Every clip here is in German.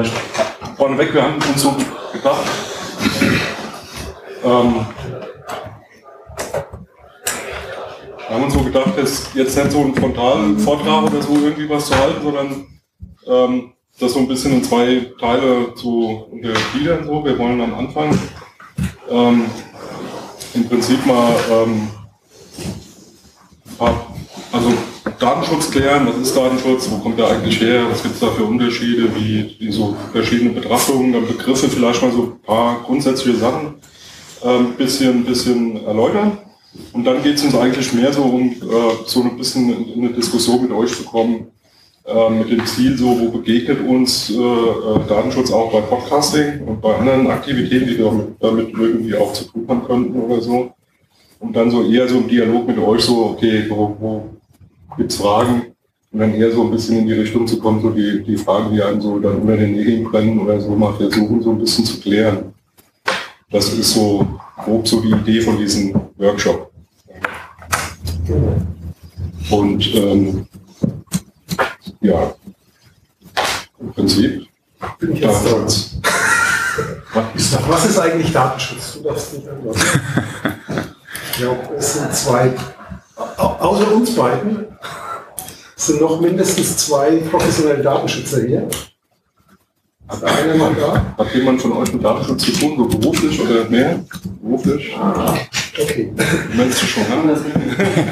Vielleicht vorneweg, wir haben uns so gedacht, ähm, wir haben uns so gedacht, jetzt, jetzt nicht so einen frontalen Vortrag oder so irgendwie was zu halten, sondern ähm, das so ein bisschen in zwei Teile zu untergliedern. So. Wir wollen am Anfang ähm, im Prinzip mal ähm, also Datenschutz klären, was ist Datenschutz, wo kommt der eigentlich her, was gibt es da für Unterschiede, wie, wie so verschiedene Betrachtungen, dann Begriffe, vielleicht mal so ein paar grundsätzliche Sachen ein ähm, bisschen, bisschen erläutern. Und dann geht es uns eigentlich mehr so um äh, so ein bisschen in eine Diskussion mit euch zu kommen, äh, mit dem Ziel, so wo begegnet uns äh, äh, Datenschutz auch bei Podcasting und bei anderen Aktivitäten, die damit, damit irgendwie auch zu tun haben könnten oder so. Und dann so eher so im Dialog mit euch so, okay, wo, wo gibt es Fragen? Und dann eher so ein bisschen in die Richtung zu kommen, so die, die Fragen, die einem so dann unter den Nägeln brennen oder so mal versuchen, so ein bisschen zu klären. Das ist so grob so die Idee von diesem Workshop. Und ähm, ja, im Prinzip bin ich Datenschutz. Was ist eigentlich Datenschutz? Du darfst nicht antworten. Ich glaube, es sind zwei, außer uns beiden, sind noch mindestens zwei professionelle Datenschützer hier. Hat einer mal da? Hat jemand von euch mit Datenschutz zu tun, so beruflich oder mehr? Beruflich? Ah, okay. Meinst du schon, ne?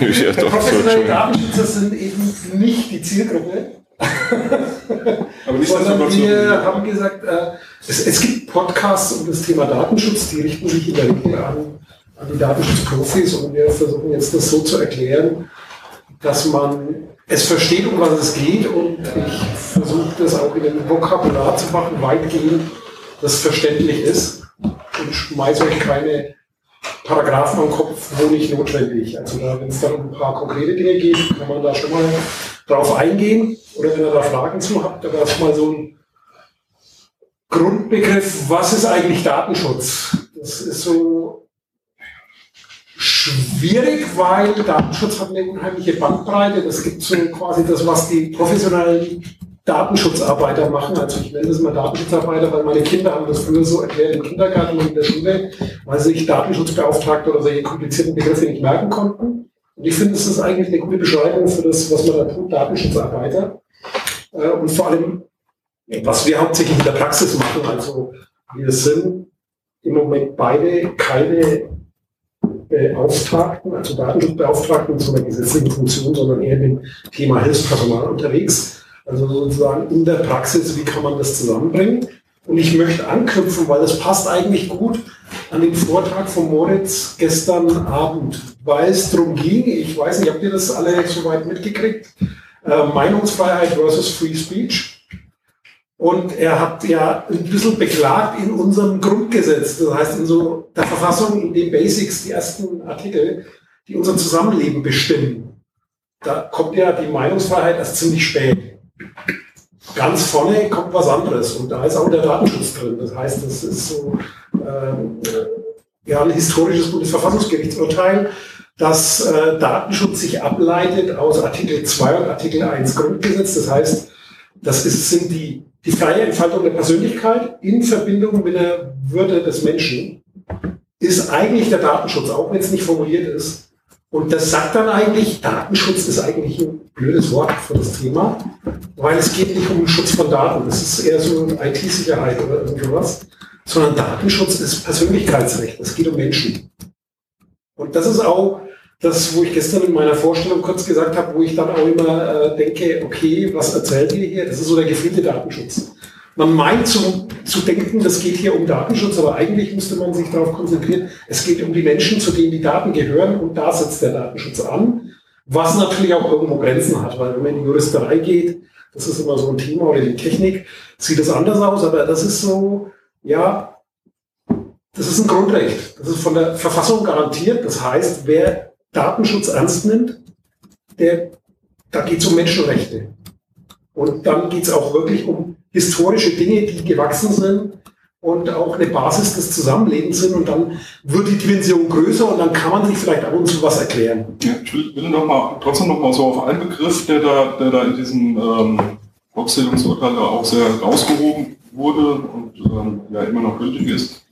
ja, doch, Professionelle Datenschützer sind eben nicht die Zielgruppe. Aber nicht Sondern wir haben gesagt, äh, es, es, gibt Podcasts um das Thema Datenschutz, die richten sich in der Regel an die Datenschutzprofis und wir versuchen jetzt das so zu erklären, dass man es versteht, um was es geht und ich versuche das auch in einem Vokabular zu machen, weitgehend, das verständlich ist und schmeiße euch keine Paragraphen am Kopf, wo nicht notwendig. Also wenn es dann um ein paar konkrete Dinge geht, kann man da schon mal drauf eingehen oder wenn ihr da Fragen zu habt, aber erstmal so ein Grundbegriff, was ist eigentlich Datenschutz? Das ist so schwierig, weil Datenschutz hat eine unheimliche Bandbreite. Das gibt so quasi das, was die professionellen Datenschutzarbeiter machen. Also ich nenne das mal Datenschutzarbeiter, weil meine Kinder haben das früher so erklärt im Kindergarten und in der Schule, weil sie sich Datenschutzbeauftragte oder solche komplizierten Begriffe nicht merken konnten. Und ich finde, das ist eigentlich eine gute Beschreibung für das, was man da tut, Datenschutzarbeiter. Äh, und vor allem, was wir hauptsächlich in der Praxis machen, also wir sind im Moment beide keine Beauftragten, also Datenschutzbeauftragten in so einer gesetzlichen Funktion, sondern eher im Thema Hilfspersonal unterwegs. Also sozusagen in der Praxis, wie kann man das zusammenbringen? Und ich möchte anknüpfen, weil das passt eigentlich gut an den Vortrag von Moritz gestern Abend, weil es darum ging, ich weiß nicht, habt ihr das alle soweit mitgekriegt? Äh, Meinungsfreiheit versus Free Speech. Und er hat ja ein bisschen beklagt in unserem Grundgesetz, das heißt in so der Verfassung, in den Basics, die ersten Artikel, die unser Zusammenleben bestimmen. Da kommt ja die Meinungsfreiheit erst ziemlich spät. Ganz vorne kommt was anderes und da ist auch der Datenschutz drin. Das heißt, das ist so ähm, ja, ein historisches Bundesverfassungsgerichtsurteil, dass äh, Datenschutz sich ableitet aus Artikel 2 und Artikel 1 Grundgesetz. Das heißt, das ist, sind die die freie Entfaltung der Persönlichkeit in Verbindung mit der Würde des Menschen ist eigentlich der Datenschutz, auch wenn es nicht formuliert ist. Und das sagt dann eigentlich, Datenschutz ist eigentlich ein blödes Wort für das Thema, weil es geht nicht um den Schutz von Daten. Das ist eher so IT-Sicherheit oder irgendwas, sondern Datenschutz ist Persönlichkeitsrecht. Es geht um Menschen. Und das ist auch das, wo ich gestern in meiner Vorstellung kurz gesagt habe, wo ich dann auch immer äh, denke, okay, was erzählt ihr hier? Das ist so der gefühlte Datenschutz. Man meint zu, zu denken, das geht hier um Datenschutz, aber eigentlich müsste man sich darauf konzentrieren, es geht um die Menschen, zu denen die Daten gehören und da setzt der Datenschutz an, was natürlich auch irgendwo Grenzen hat, weil wenn man in die Juristerei geht, das ist immer so ein Thema, oder die Technik, sieht das anders aus, aber das ist so, ja, das ist ein Grundrecht. Das ist von der Verfassung garantiert. Das heißt, wer Datenschutz ernst nimmt, der, da geht es um Menschenrechte. Und dann geht es auch wirklich um historische Dinge, die gewachsen sind und auch eine Basis des Zusammenlebens sind. Und dann wird die Dimension größer und dann kann man sich vielleicht ab und zu was erklären. Ja, ich will, will noch mal, trotzdem noch mal so auf einen Begriff, der da, der da in diesem ähm, auch sehr rausgehoben wurde und ähm, ja immer noch gültig ist.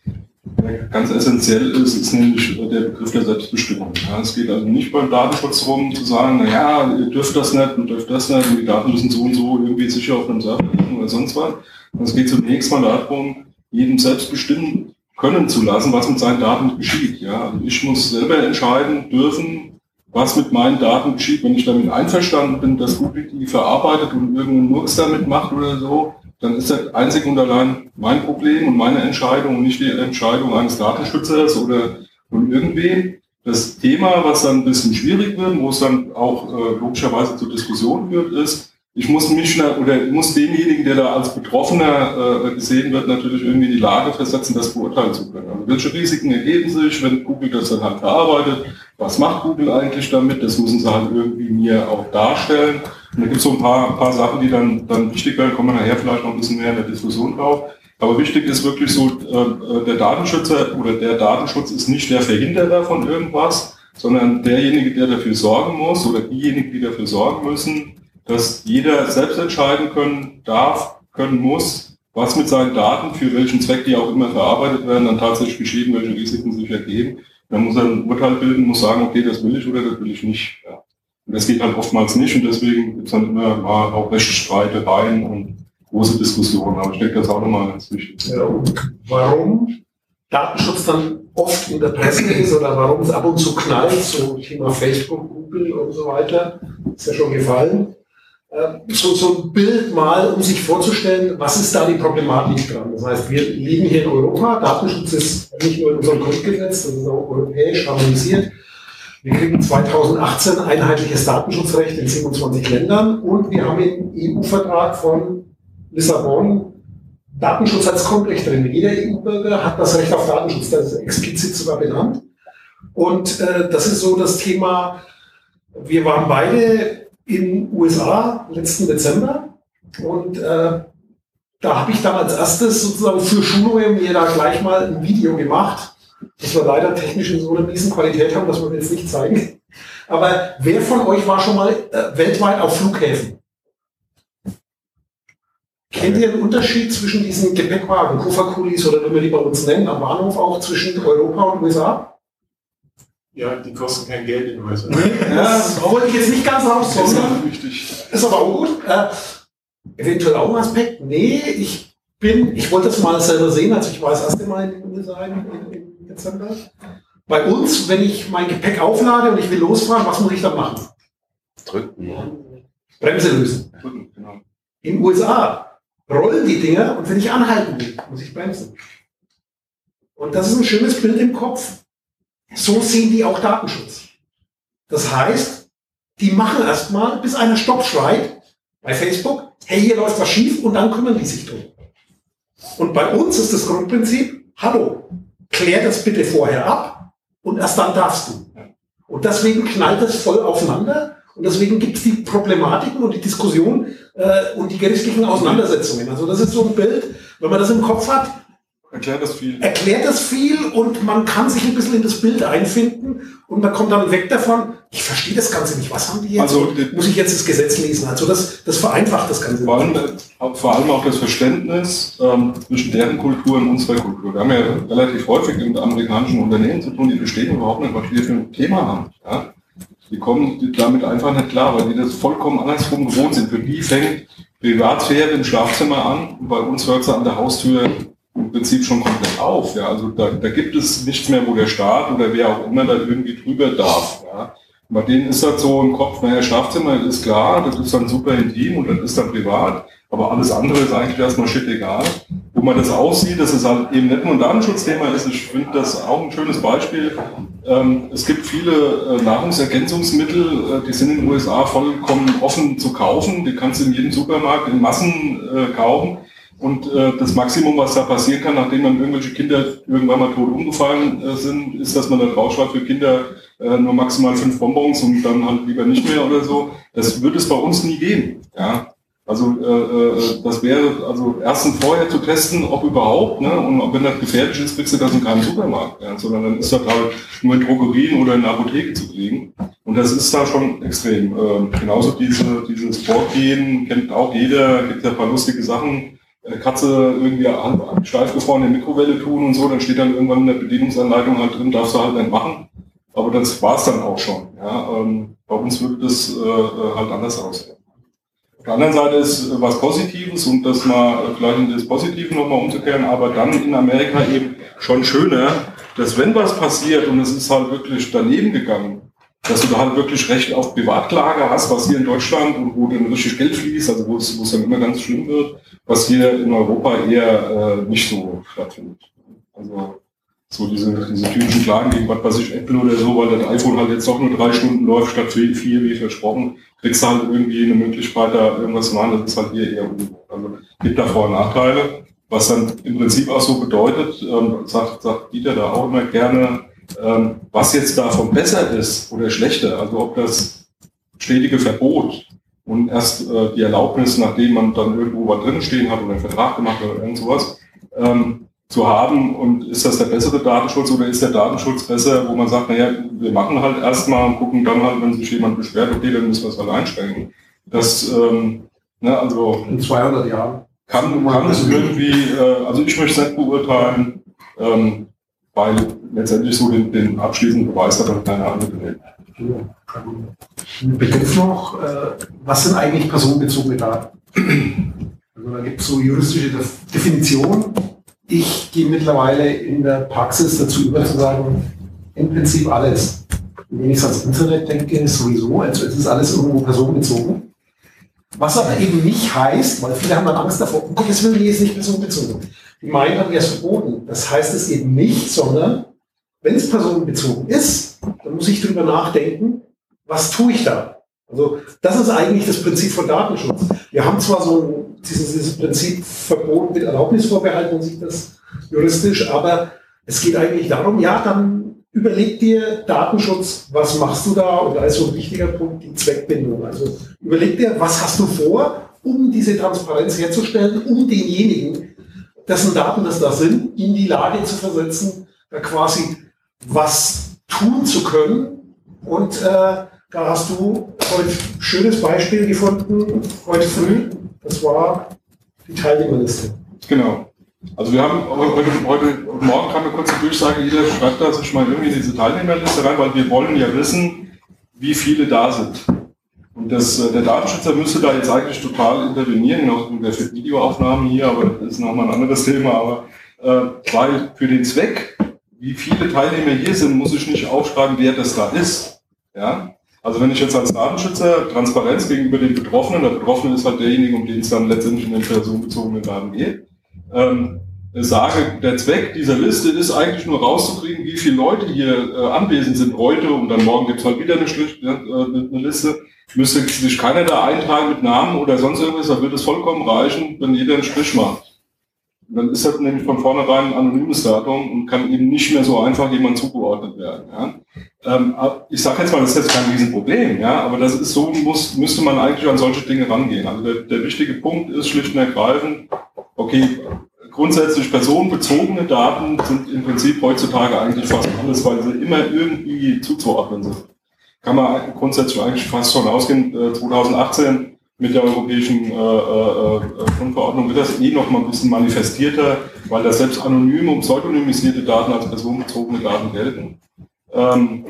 Ganz essentiell ist, ist nämlich der Begriff der Selbstbestimmung. Ja, es geht also nicht beim Datenschutz darum zu sagen, naja, ihr dürft das nicht und dürft das nicht und die Daten müssen so und so irgendwie sicher auf einem Server liegen oder sonst was. Es geht zunächst mal darum, jedem selbst bestimmen können zu lassen, was mit seinen Daten geschieht. Ja, also ich muss selber entscheiden dürfen, was mit meinen Daten geschieht. Wenn ich damit einverstanden bin, dass Google die verarbeitet und irgendeinen Murks damit macht oder so, dann ist das einzig und allein mein Problem und meine Entscheidung und nicht die Entscheidung eines Datenschützers oder von irgendwem. Das Thema, was dann ein bisschen schwierig wird, wo es dann auch äh, logischerweise zur Diskussion wird, ist, ich muss mich oder muss denjenigen, der da als Betroffener äh, gesehen wird, natürlich irgendwie die Lage versetzen, das beurteilen zu können. Also welche Risiken ergeben sich, wenn Google das dann halt verarbeitet? Was macht Google eigentlich damit? Das müssen sie halt irgendwie mir auch darstellen. Und da gibt es so ein paar, ein paar Sachen, die dann, dann wichtig werden, kommen wir nachher vielleicht noch ein bisschen mehr in der Diskussion drauf. Aber wichtig ist wirklich so, äh, der Datenschützer oder der Datenschutz ist nicht der Verhinderer von irgendwas, sondern derjenige, der dafür sorgen muss oder diejenigen, die dafür sorgen müssen, dass jeder selbst entscheiden können darf, können muss, was mit seinen Daten, für welchen Zweck die auch immer verarbeitet werden, dann tatsächlich geschehen, welche Risiken sich ergeben. Dann muss er ein Urteil bilden, muss sagen, okay, das will ich oder das will ich nicht. Ja. Und das geht halt oftmals nicht und deswegen gibt es dann immer mal auch Rechtsstreitereien und große Diskussionen. Aber ich denke, das auch nochmal ganz wichtig. Ja, warum Datenschutz dann oft in der Presse ist oder warum es ab und zu knallt, so Thema Facebook, Google und so weiter, ist ja schon gefallen. Ähm, so, so ein Bild mal, um sich vorzustellen, was ist da die Problematik dran. Das heißt, wir leben hier in Europa, Datenschutz ist nicht nur in unserem Grundgesetz, das ist auch europäisch harmonisiert. Wir kriegen 2018 einheitliches Datenschutzrecht in 27 Ländern und wir haben im EU-Vertrag von Lissabon Datenschutz als Grundrecht drin. Jeder EU-Bürger hat das Recht auf Datenschutz, das ist explizit sogar benannt. Und äh, das ist so das Thema, wir waren beide in USA letzten Dezember und äh, da habe ich dann als erstes sozusagen für Schulungen mir da gleich mal ein Video gemacht das wir leider technisch in so einer miesen Qualität haben, dass wir jetzt nicht zeigen. Aber wer von euch war schon mal äh, weltweit auf Flughäfen? Kennt ihr den Unterschied zwischen diesen Gepäckwagen, Kofferkulis oder wie wir die bei uns nennen, am Bahnhof auch zwischen Europa und USA? Ja, die kosten kein Geld in den USA. ja, das wollte ich jetzt nicht ganz sondern Ist aber auch gut. Äh, eventuell auch ein Aspekt. Nee, ich bin, ich wollte das mal selber sehen, als ich war das erste Mal in den USA in, in, Dezember. Bei uns, wenn ich mein Gepäck auflade und ich will losfahren, was muss ich dann machen? Drücken. Ja. Bremse lösen. Drücken, genau. In den USA rollen die Dinger und wenn ich anhalten will, muss ich bremsen. Und das ist ein schönes Bild im Kopf. So sehen die auch Datenschutz. Das heißt, die machen erstmal, bis einer Stopp schreit bei Facebook, hey, hier läuft was schief und dann kümmern die sich drum. Und bei uns ist das Grundprinzip, hallo, klär das bitte vorher ab und erst dann darfst du. Und deswegen knallt das voll aufeinander und deswegen gibt es die Problematiken und die Diskussion äh, und die gerichtlichen Auseinandersetzungen. Also das ist so ein Bild, wenn man das im Kopf hat, Erklärt das viel. Erklärt das viel und man kann sich ein bisschen in das Bild einfinden und man kommt dann weg davon, ich verstehe das Ganze nicht. Was haben die jetzt? Also, muss ich jetzt das Gesetz lesen? Also das, das vereinfacht das Ganze. Vor allem, vor allem auch das Verständnis ähm, zwischen deren Kultur und unserer Kultur. Wir haben ja relativ häufig mit amerikanischen Unternehmen zu tun, die verstehen überhaupt nicht, was wir für ein Thema haben. Ja? Die kommen damit einfach nicht klar, weil die das vollkommen andersrum gewohnt sind. Für die fängt Privatsphäre im Schlafzimmer an und bei uns hört sie an der Haustür im Prinzip schon komplett auf. Ja. Also da, da gibt es nichts mehr, wo der Staat oder wer auch immer da irgendwie drüber darf. Ja. Bei denen ist das so im Kopf, naja, Schlafzimmer ist klar, das ist dann super intim und das ist dann privat, aber alles andere ist eigentlich erstmal shit egal. Wo man das aussieht, dass es halt eben nicht nur ein Datenschutzthema ist, ich finde das auch ein schönes Beispiel. Ähm, es gibt viele äh, Nahrungsergänzungsmittel, äh, die sind in den USA vollkommen offen zu kaufen, die kannst du in jedem Supermarkt in Massen äh, kaufen. Und äh, das Maximum, was da passieren kann, nachdem dann irgendwelche Kinder irgendwann mal tot umgefallen äh, sind, ist, dass man da draufschreibt für Kinder äh, nur maximal fünf Bonbons und dann halt lieber nicht mehr oder so. Das wird es bei uns nie geben. Ja? Also äh, äh, das wäre also erstens vorher zu testen, ob überhaupt, ne? und wenn das gefährlich ist, kriegst du das in keinem Supermarkt, ja? sondern dann ist das halt nur in Drogerien oder in der Apotheke zu kriegen. Und das ist da schon extrem. Äh, genauso diese, dieses Vorgehen kennt auch jeder, gibt ja ein paar lustige Sachen. Eine Katze irgendwie steif gefroren in Mikrowelle tun und so, dann steht dann irgendwann in der Bedienungsanleitung halt drin, darfst du halt nicht machen. Aber das war's dann auch schon. Ja? Ähm, bei uns würde das äh, äh halt anders aussehen der anderen Seite ist äh, was Positives und das mal äh, vielleicht in das Positive nochmal umzukehren, aber dann in Amerika eben schon schöner, dass wenn was passiert und es ist halt wirklich daneben gegangen, dass du da halt wirklich Recht auf Privatklage hast, was hier in Deutschland und wo dann richtig Geld fließt, also wo es, wo es dann immer ganz schlimm wird, was hier in Europa eher äh, nicht so stattfindet. Also so diese, diese typischen Klagen gegen was weiß ich, Apple oder so, weil das iPhone halt jetzt doch nur drei Stunden läuft statt vier, wie versprochen, kriegst du halt irgendwie eine Möglichkeit, da irgendwas machen, das ist halt hier eher ungut. Also gibt da Vor- und Nachteile, was dann im Prinzip auch so bedeutet, ähm, sagt, sagt Dieter da auch immer gerne, ähm, was jetzt davon besser ist oder schlechter, also ob das stetige Verbot und erst äh, die Erlaubnis, nachdem man dann irgendwo was drin stehen hat oder einen Vertrag gemacht oder irgend sowas, ähm, zu haben und ist das der bessere Datenschutz oder ist der Datenschutz besser, wo man sagt, naja, wir machen halt erstmal und gucken dann halt, wenn sich jemand beschwert, okay, dann müssen wir es halt einschränken. Das, ähm, ne, also. In 200 Jahren. Kann, kann es irgendwie, äh, also ich möchte es nicht beurteilen, ähm, weil letztendlich so den, den abschließenden Beweis hat dann keine andere gewählt. Ein Begriff noch, äh, was sind eigentlich personenbezogene Daten? Also da gibt es so juristische Definitionen ich gehe mittlerweile in der Praxis dazu über zu sagen, im Prinzip alles. Wenn ich ans Internet denke, ist sowieso, also es ist alles irgendwo personenbezogen. Was aber eben nicht heißt, weil viele haben dann Angst davor, um Gottes Willen, ist nicht personenbezogen. Die meinen, wäre es verboten. Das heißt es eben nicht, sondern wenn es personenbezogen ist, dann muss ich darüber nachdenken, was tue ich da? Also das ist eigentlich das Prinzip von Datenschutz. Wir haben zwar so ein, dieses, dieses Prinzip Verbot mit Erlaubnisvorbehalt, man sieht das juristisch, aber es geht eigentlich darum, ja, dann überleg dir Datenschutz, was machst du da? Und da ist so ein wichtiger Punkt die Zweckbindung. Also überleg dir, was hast du vor, um diese Transparenz herzustellen, um denjenigen, dessen Daten das da sind, in die Lage zu versetzen, da quasi was tun zu können und äh, da hast du heute ein schönes Beispiel gefunden, heute früh. Das war die Teilnehmerliste. Genau. Also wir haben heute, heute Morgen kam eine kurze Durchsage, jeder schreibt da sich mal irgendwie diese Teilnehmerliste rein, weil wir wollen ja wissen, wie viele da sind. Und das, äh, der Datenschützer müsste da jetzt eigentlich total intervenieren, genauso wie für Videoaufnahmen hier, aber das ist nochmal ein anderes Thema. Aber äh, weil für den Zweck, wie viele Teilnehmer hier sind, muss ich nicht aufschreiben, wer das da ist. Ja? Also wenn ich jetzt als Datenschützer Transparenz gegenüber den Betroffenen, der Betroffene ist halt derjenige, um den es dann letztendlich in den personenbezogenen Daten geht, ähm, sage, der Zweck dieser Liste ist eigentlich nur rauszukriegen, wie viele Leute hier äh, anwesend sind heute und dann morgen gibt es halt wieder eine, äh, eine Liste. Müsste sich keiner da eintragen mit Namen oder sonst irgendwas, dann wird es vollkommen reichen, wenn jeder einen Strich macht dann ist das nämlich von vornherein ein anonymes Datum und kann eben nicht mehr so einfach jemand zugeordnet werden. Ja. Ähm, ich sage jetzt mal, das ist jetzt kein Riesenproblem, ja, aber das ist so, muss, müsste man eigentlich an solche Dinge rangehen. Also der, der wichtige Punkt ist schlicht und ergreifend, okay, grundsätzlich personenbezogene Daten sind im Prinzip heutzutage eigentlich fast alles, weil sie immer irgendwie zuzuordnen sind. Kann man grundsätzlich eigentlich fast schon ausgehen, 2018 äh, mit der europäischen äh, äh, Grundverordnung wird das eh noch mal ein bisschen manifestierter, weil da selbst anonyme und pseudonymisierte Daten als personenbezogene Daten gelten. Ähm,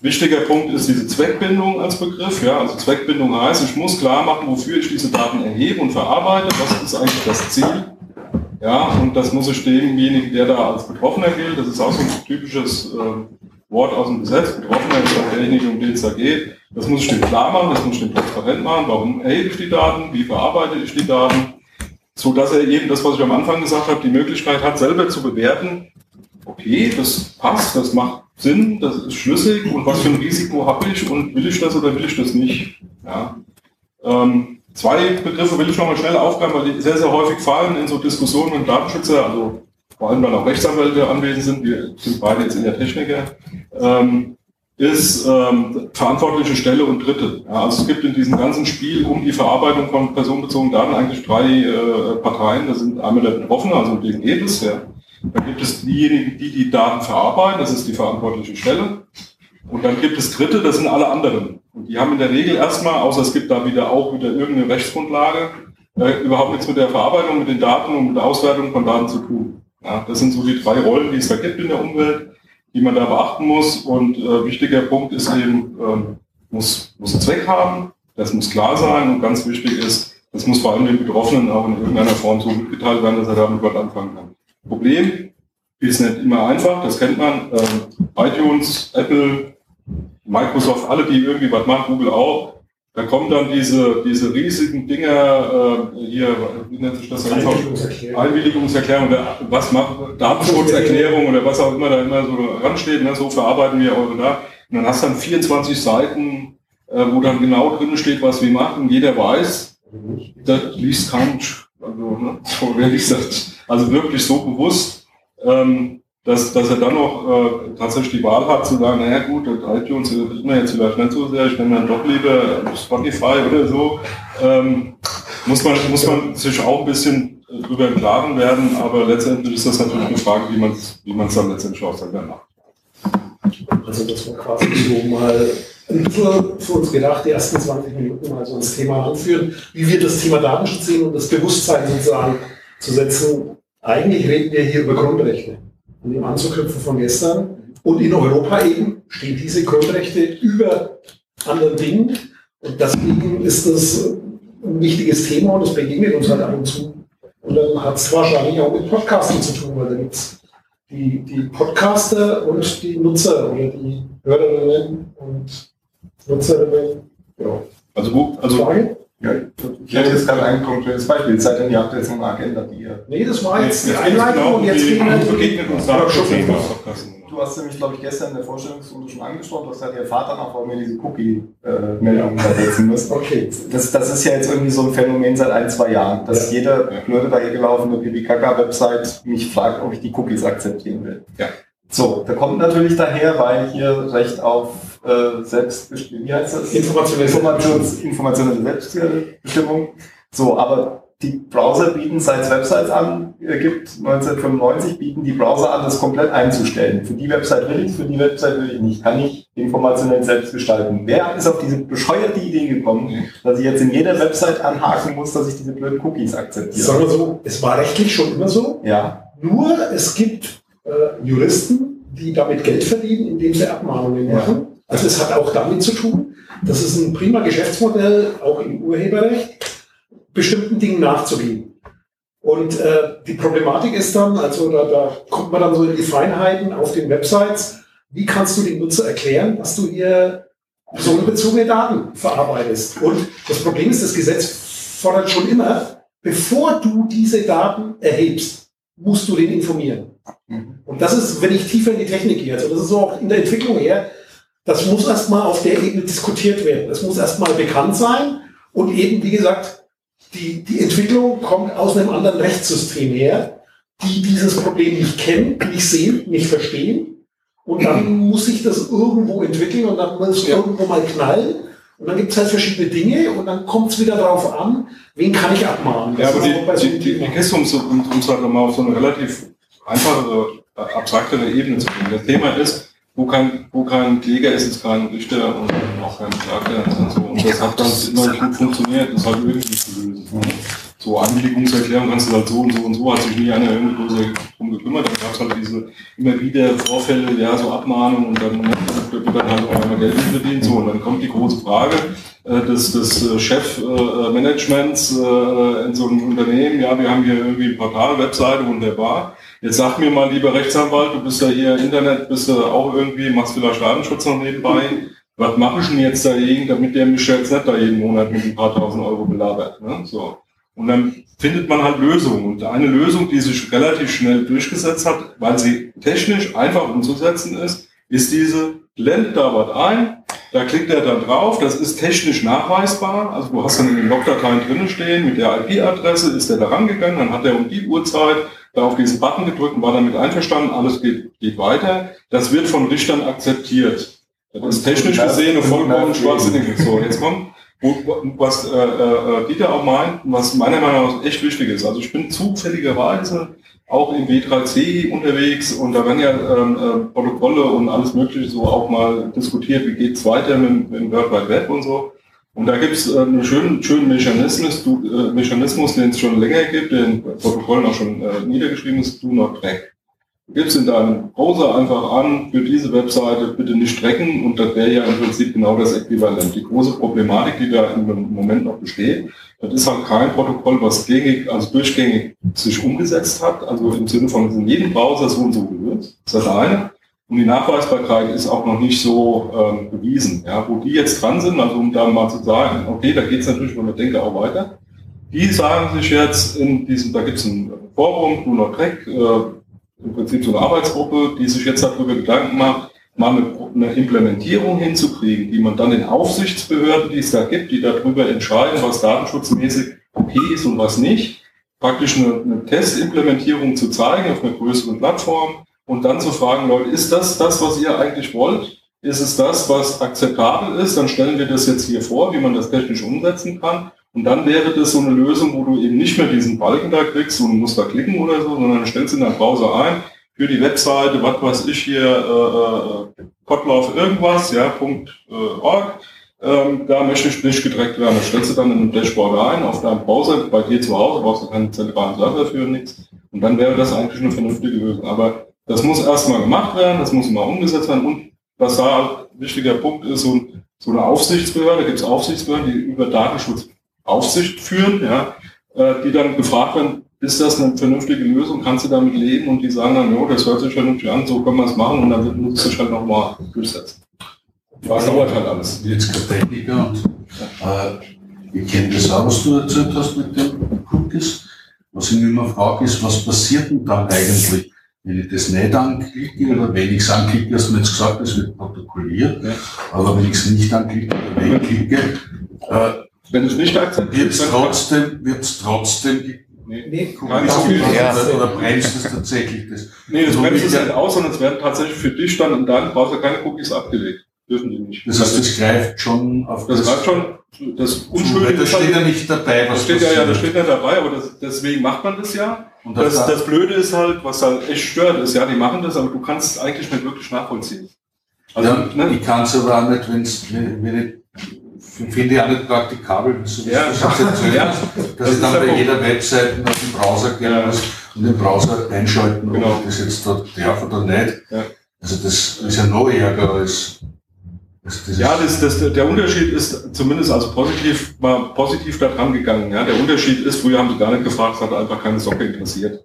wichtiger Punkt ist diese Zweckbindung als Begriff. Ja, also Zweckbindung heißt, ich muss klar machen, wofür ich diese Daten erhebe und verarbeite. Was ist eigentlich das Ziel? Ja, und das muss ich demjenigen, der da als Betroffener gilt, das ist auch so ein typisches äh, Wort aus dem Gesetz, Betroffener ist auch derjenige, um den es da geht. Das muss ich dem klar machen, das muss ich dem transparent machen. Warum erhebe ich die Daten? Wie verarbeite ich die Daten? So dass er eben das, was ich am Anfang gesagt habe, die Möglichkeit hat, selber zu bewerten, okay, das passt, das macht Sinn, das ist schlüssig und was für ein Risiko habe ich und will ich das oder will ich das nicht? Ja. Ähm, zwei Begriffe will ich nochmal schnell aufgreifen, weil die sehr, sehr häufig fallen in so Diskussionen mit Datenschützer, also vor allem weil auch Rechtsanwälte anwesend sind, wir sind beide jetzt in der Techniker. Ähm, ist ähm, verantwortliche Stelle und Dritte. Ja, also es gibt in diesem ganzen Spiel um die Verarbeitung von personenbezogenen Daten eigentlich drei äh, Parteien. Das sind einmal der Betroffene, also den EBIS, ja. Dann gibt es diejenigen, die die Daten verarbeiten, das ist die verantwortliche Stelle. Und dann gibt es Dritte, das sind alle anderen. Und die haben in der Regel erstmal, außer es gibt da wieder auch wieder irgendeine Rechtsgrundlage, äh, überhaupt nichts mit der Verarbeitung, mit den Daten und mit der Auswertung von Daten zu tun. Ja, das sind so die drei Rollen, die es da gibt in der Umwelt, die man da beachten muss. Und äh, wichtiger Punkt ist eben, ähm, muss, muss Zweck haben, das muss klar sein und ganz wichtig ist, das muss vor allem den Betroffenen auch in irgendeiner Form so mitgeteilt werden, dass er damit was anfangen kann. Problem ist nicht immer einfach, das kennt man. Ähm, iTunes, Apple, Microsoft, alle, die irgendwie was machen, Google auch, da kommen dann diese, diese riesigen Dinger, äh, hier, wie nennt sich das? Einwilligungserklärung. Einwilligungserklärung, was macht Datenschutzerklärung oder was auch immer da immer so ransteht, ne, so verarbeiten wir eure Daten. Und dann hast du dann 24 Seiten, äh, wo dann genau drin steht, was wir machen. Jeder weiß, das liest kein, also, ne, so ehrlich gesagt, also wirklich so bewusst. Ähm, dass, dass er dann noch äh, tatsächlich die Wahl hat zu sagen, naja gut, iTunes ist mir jetzt vielleicht nicht so sehr, ich nehme dann doch lieber Spotify oder so, ähm, muss, man, muss man sich auch ein bisschen drüber im Klaren werden, aber letztendlich ist das natürlich eine Frage, wie man es wie dann letztendlich auch selber macht. Also das war quasi so mal ein bisschen für uns gedacht, die ersten 20 Minuten mal so ins Thema anführen, wie wir das Thema Datenschutz sehen und das Bewusstsein sozusagen zu setzen. Eigentlich reden wir hier über Grundrechte um dem anzuknüpfen von gestern. Und in Europa eben stehen diese Grundrechte über anderen Dingen. Und deswegen ist das ein wichtiges Thema und es begegnet uns halt ab und zu. Und dann hat es wahrscheinlich auch mit Podcasten zu tun, weil da gibt es die, die Podcaster und die Nutzer oder die Hörerinnen und Nutzerinnen. Ja. Also gut, also Frage? Ja, ich hätte jetzt gerade ein konkretes Beispiel. Seid denn, ihr habt jetzt eine Agenda, die ihr. Nee, das war jetzt die Einleitung und jetzt gehen wir begegnet uns da Du hast nämlich, glaube ich, gestern in der Vorstellungsrunde schon angesprochen, du hast gesagt, ihr fahrt dann auch, warum ihr diese Cookie-Meldungen da setzen müsst. Okay. Das, das ist ja jetzt irgendwie so ein Phänomen seit ein, zwei Jahren, dass ja. jede blöde dahergelaufene PPKK-Website mich fragt, ob ich die Cookies akzeptieren will. Ja. So, da kommt natürlich daher, weil hier Recht auf äh, selbst, wie heißt das? Informationelle, Informations, informationelle Selbstbestimmung. So, aber die Browser bieten, seit es Websites an äh, gibt, 1995 bieten die Browser an, das komplett einzustellen. Für die Website will ich, für die Website will ich nicht. Kann ich informationell selbst gestalten. Wer ist auf diese bescheuerte Idee gekommen, dass ich jetzt in jeder Website anhaken muss, dass ich diese blöden Cookies akzeptiere? Sagen wir so, es war rechtlich schon immer so. Ja. Nur es gibt äh, Juristen, die damit Geld verdienen, indem sie Abmahnungen machen. Ja. Also es hat auch damit zu tun, das ist ein prima Geschäftsmodell, auch im Urheberrecht, bestimmten Dingen nachzugehen. Und äh, die Problematik ist dann, also da, da kommt man dann so in die Feinheiten auf den Websites, wie kannst du dem Nutzer erklären, dass du hier personenbezogene Daten verarbeitest. Und das Problem ist, das Gesetz fordert schon immer, bevor du diese Daten erhebst, musst du den informieren. Mhm. Und das ist, wenn ich tiefer in die Technik gehe, also das ist so auch in der Entwicklung her, das muss erstmal auf der Ebene diskutiert werden. Das muss erstmal bekannt sein. Und eben, wie gesagt, die, die Entwicklung kommt aus einem anderen Rechtssystem her, die dieses Problem nicht kennen, nicht sehen, nicht verstehen. Und dann muss sich das irgendwo entwickeln und dann muss es ja. irgendwo mal knallen. Und dann gibt es halt verschiedene Dinge und dann kommt es wieder darauf an, wen kann ich abmahnen. Das ja, aber die, die, die, die Kiste, um es halt mal auf so eine relativ einfache, abstraktere Ebene zu bringen. Das Thema ist, wo kein, wo kein Kläger ist, ist kein Richter und auch kein Klagter und so. Und das hat dann immer gut funktioniert, das halt irgendwie zu lösen. So Anliegungserklärung kannst du halt so und so und so, hat sich nie einer irgendwie groß drum gekümmert. Dann gab es halt diese immer wieder Vorfälle, ja, so Abmahnungen und dann ne, wird dann halt auch einmal Geld verdient. So, und dann kommt die große Frage äh, des, des äh, Chefmanagements äh, in so einem Unternehmen, ja, wir haben hier irgendwie ein Portal, Webseite wunderbar Jetzt sag mir mal, lieber Rechtsanwalt, du bist ja hier Internet, bist du auch irgendwie, machst vielleicht Datenschutz noch nebenbei. Was mache ich denn jetzt dagegen, damit der mich jetzt nicht da jeden Monat mit ein paar tausend Euro belabert? Ne? So. Und dann findet man halt Lösungen. Und eine Lösung, die sich relativ schnell durchgesetzt hat, weil sie technisch einfach umzusetzen ist, ist diese, blendet da was ein, da klickt er dann drauf, das ist technisch nachweisbar. Also du hast dann in den Logdateien drinnen stehen, mit der IP-Adresse ist er da rangegangen, dann hat er um die Uhrzeit da auf diesen Button gedrückt und war damit einverstanden, alles geht, geht weiter. Das wird von Richtern akzeptiert. Das ist technisch gesehen eine vollkommen schwachsinnig. So, jetzt kommt, was äh, äh, Dieter auch meint, was meiner Meinung nach echt wichtig ist. Also ich bin zufälligerweise auch im W3C unterwegs und da werden ja ähm, äh, Protokolle und alles Mögliche so auch mal diskutiert, wie geht's weiter mit, mit dem World Wide Web und so. Und da gibt es äh, einen schönen, schönen Mechanismus, du, äh, Mechanismus, den es schon länger gibt, der in Protokollen auch schon äh, niedergeschrieben ist, Do Not Track. Du gibst in deinem Browser einfach an, für diese Webseite bitte nicht tracken und das wäre ja im Prinzip genau das Äquivalent. Die große Problematik, die da im Moment noch besteht, das ist halt kein Protokoll, was gängig, also durchgängig sich umgesetzt hat, also im Sinne von in jedem Browser so und so gelöst. Das ist das eine. Und die Nachweisbarkeit ist auch noch nicht so ähm, bewiesen. Ja, wo die jetzt dran sind, also um da mal zu sagen, okay, da geht es natürlich von der Denke auch weiter. Die sagen sich jetzt in diesem, da gibt es ein Forum, du noch Crack, äh, im Prinzip so eine Arbeitsgruppe, die sich jetzt darüber Gedanken macht, mal eine, eine Implementierung hinzukriegen, die man dann den Aufsichtsbehörden, die es da gibt, die darüber entscheiden, was datenschutzmäßig okay ist und was nicht, praktisch eine, eine Testimplementierung zu zeigen auf einer größeren Plattform, und dann zu fragen, Leute, ist das das, was ihr eigentlich wollt? Ist es das, was akzeptabel ist? Dann stellen wir das jetzt hier vor, wie man das technisch umsetzen kann. Und dann wäre das so eine Lösung, wo du eben nicht mehr diesen Balken da kriegst und musst da klicken oder so, sondern stellst in deinen Browser ein, für die Webseite, was weiß ich hier, äh, äh, Kotlauf irgendwas, ja, Punkt, äh, org. Ähm, da möchte ich nicht gedreckt werden. Das stellst du dann in ein Dashboard ein, auf deinem Browser, bei dir zu Hause, brauchst du keinen zentralen Server für nichts. Und dann wäre das eigentlich eine vernünftige Lösung. Aber das muss erstmal gemacht werden, das muss mal umgesetzt werden und was da ein wichtiger Punkt ist, so, so eine Aufsichtsbehörde, da gibt es Aufsichtsbehörden, die über Datenschutz Aufsicht führen, ja, äh, die dann gefragt werden, ist das eine vernünftige Lösung, kannst du damit leben? Und die sagen dann, jo, das hört sich vernünftig an, so können wir es machen und dann muss es halt nochmal durchsetzen. Das dauert halt alles. Jetzt kein Techniker und äh, ich kenne das auch, was du erzählt hast mit den Cookies. Was ich mir immer frage, ist, was passiert denn dann eigentlich? Wenn ich das nicht anklicke oder wenn ich es anklicke, hast du mir jetzt gesagt, es wird protokolliert, ja. aber wenn ich es nicht anklicke oder wegklicke, äh, wenn es nicht akzeptiert wird, es trotzdem, wird's trotzdem Nee, nee nicht so viel. Ja. Oder, bremst es tatsächlich das? Nee, das bremst es nicht aus, sondern es werden tatsächlich für dich dann in deinem Browser keine Cookies abgelegt. Dürfen die nicht. Das heißt, das greift schon auf das. Das greift schon, das Unschuldige. Das steht ja nicht dabei, was das steht ja, ja, das steht ja dabei, aber das, deswegen macht man das ja. Und das, das, das Blöde ist halt, was halt echt stört, ist, ja, die machen das, aber du kannst es eigentlich nicht wirklich nachvollziehen. Also, ja, ne? ich kann es aber auch nicht, wenn ich finde ich auch nicht praktikabel, so ja. das ja. dass ich dann bei jeder Webseite auf den Browser gehen ja. muss und den Browser einschalten, genau. ob ich das jetzt dort darf oder nicht. Ja. Also das ist ja noch ärger als ja, das, das, der Unterschied ist zumindest also positiv, mal positiv da dran gegangen. Ja. Der Unterschied ist, früher haben sie gar nicht gefragt, es hat einfach keine Socke interessiert.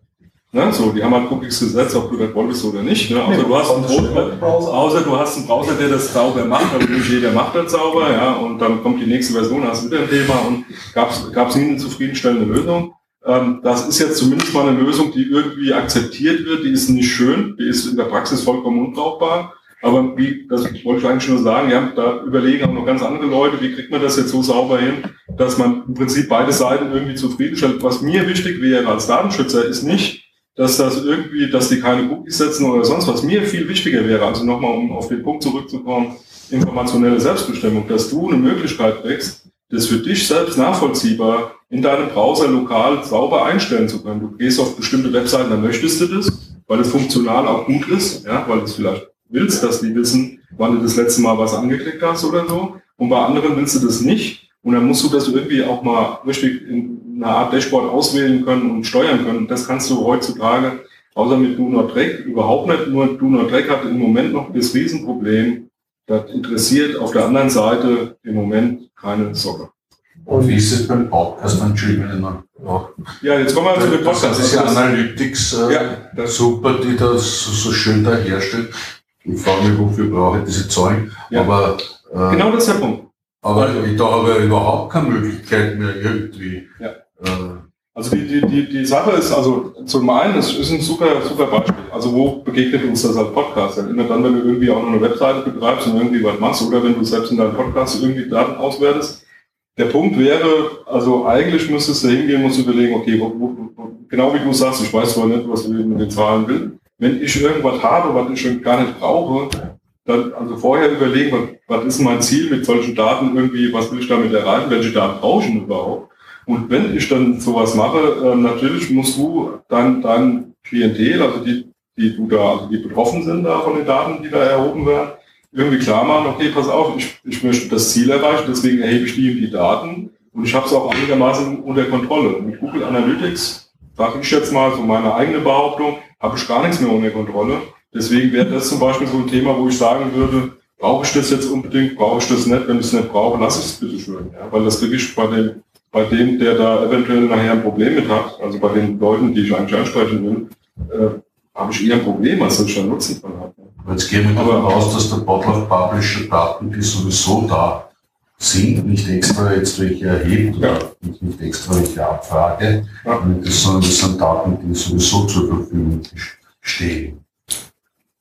Ne? So, die haben halt Cookies gesetzt, ob du das wolltest oder nicht. Ne? Außer, nee, du hast einen Browser, außer du hast einen Browser, der das sauber macht, aber nicht jeder macht das sauber, ja, und dann kommt die nächste Version, hast du wieder ein Thema und gab es nie eine zufriedenstellende Lösung. Ähm, das ist jetzt zumindest mal eine Lösung, die irgendwie akzeptiert wird, die ist nicht schön, die ist in der Praxis vollkommen unbrauchbar. Aber wie, das wollte ich eigentlich nur sagen, ja, da überlegen auch noch ganz andere Leute, wie kriegt man das jetzt so sauber hin, dass man im Prinzip beide Seiten irgendwie zufriedenstellt. Was mir wichtig wäre als Datenschützer, ist nicht, dass das irgendwie, dass die keine Cookies setzen oder sonst was. Mir viel wichtiger wäre, also nochmal, um auf den Punkt zurückzukommen, informationelle Selbstbestimmung, dass du eine Möglichkeit kriegst, das für dich selbst nachvollziehbar in deinem Browser lokal sauber einstellen zu können. Du gehst auf bestimmte Webseiten, dann möchtest du das, weil es funktional auch gut ist, ja, weil es vielleicht willst, dass die wissen, wann du das letzte Mal was angeklickt hast oder so. Und bei anderen willst du das nicht. Und dann musst du das irgendwie auch mal richtig in einer Art Dashboard auswählen können und steuern können. Das kannst du heutzutage, außer mit Do Not Track, überhaupt nicht. Nur Do Not Track hat im Moment noch das Riesenproblem, das interessiert auf der anderen Seite im Moment keine Socke. Und wie ist es beim Podcast? Entschuldigung, noch. Ja, jetzt kommen wir zu dem Podcast. Das ist ja Analytics äh, ja, super, die das so, so schön da herstellt. Ich frage mich, wofür brauche ich diese Zahlen. Ja. Aber, äh, genau das ist der Punkt. Aber ich da habe ich überhaupt keine Möglichkeit mehr irgendwie. Ja. Äh, also die, die, die, die Sache ist, also zum einen, es ist ein super, super Beispiel. Also wo begegnet uns das als Podcast? Dann immer dann, wenn du irgendwie auch noch eine Webseite betreibst und irgendwie was machst oder wenn du selbst in deinem Podcast irgendwie Daten auswertest. Der Punkt wäre, also eigentlich müsstest du hingehen, du überlegen, okay, wo, wo, wo, genau wie du sagst, ich weiß zwar nicht, was du mit den Zahlen willst, wenn ich irgendwas habe, was ich schon gar nicht brauche, dann also vorher überlegen, was, was ist mein Ziel mit solchen Daten irgendwie, was will ich damit erreichen, welche Daten brauche ich überhaupt. Und wenn ich dann sowas mache, äh, natürlich musst du dann dein Klientel, also die, die du da, also die betroffen sind da von den Daten, die da erhoben werden, irgendwie klar machen, okay, pass auf, ich, ich möchte das Ziel erreichen, deswegen erhebe ich die, die Daten und ich habe es auch einigermaßen unter Kontrolle. Mit Google Analytics, sage ich jetzt mal, so meine eigene Behauptung, habe ich gar nichts mehr unter Kontrolle. Deswegen wäre das zum Beispiel so ein Thema, wo ich sagen würde, brauche ich das jetzt unbedingt, brauche ich das nicht, wenn ich es nicht brauche, lass ich es bitte schön. Ja? Weil das wirklich bei dem, bei dem, der da eventuell nachher ein Problem mit hat, also bei den Leuten, die ich eigentlich ansprechen will, äh, habe ich eher ein Problem, als dass ich einen Nutzen von habe. Jetzt gehen wir davon aus, dass der Botlauf Publisher Daten, die sowieso da sind, nicht extra jetzt welche erhebt oder ja. nicht, nicht extra welche abfrage, ja. sondern das sind Daten, die sowieso zur Verfügung stehen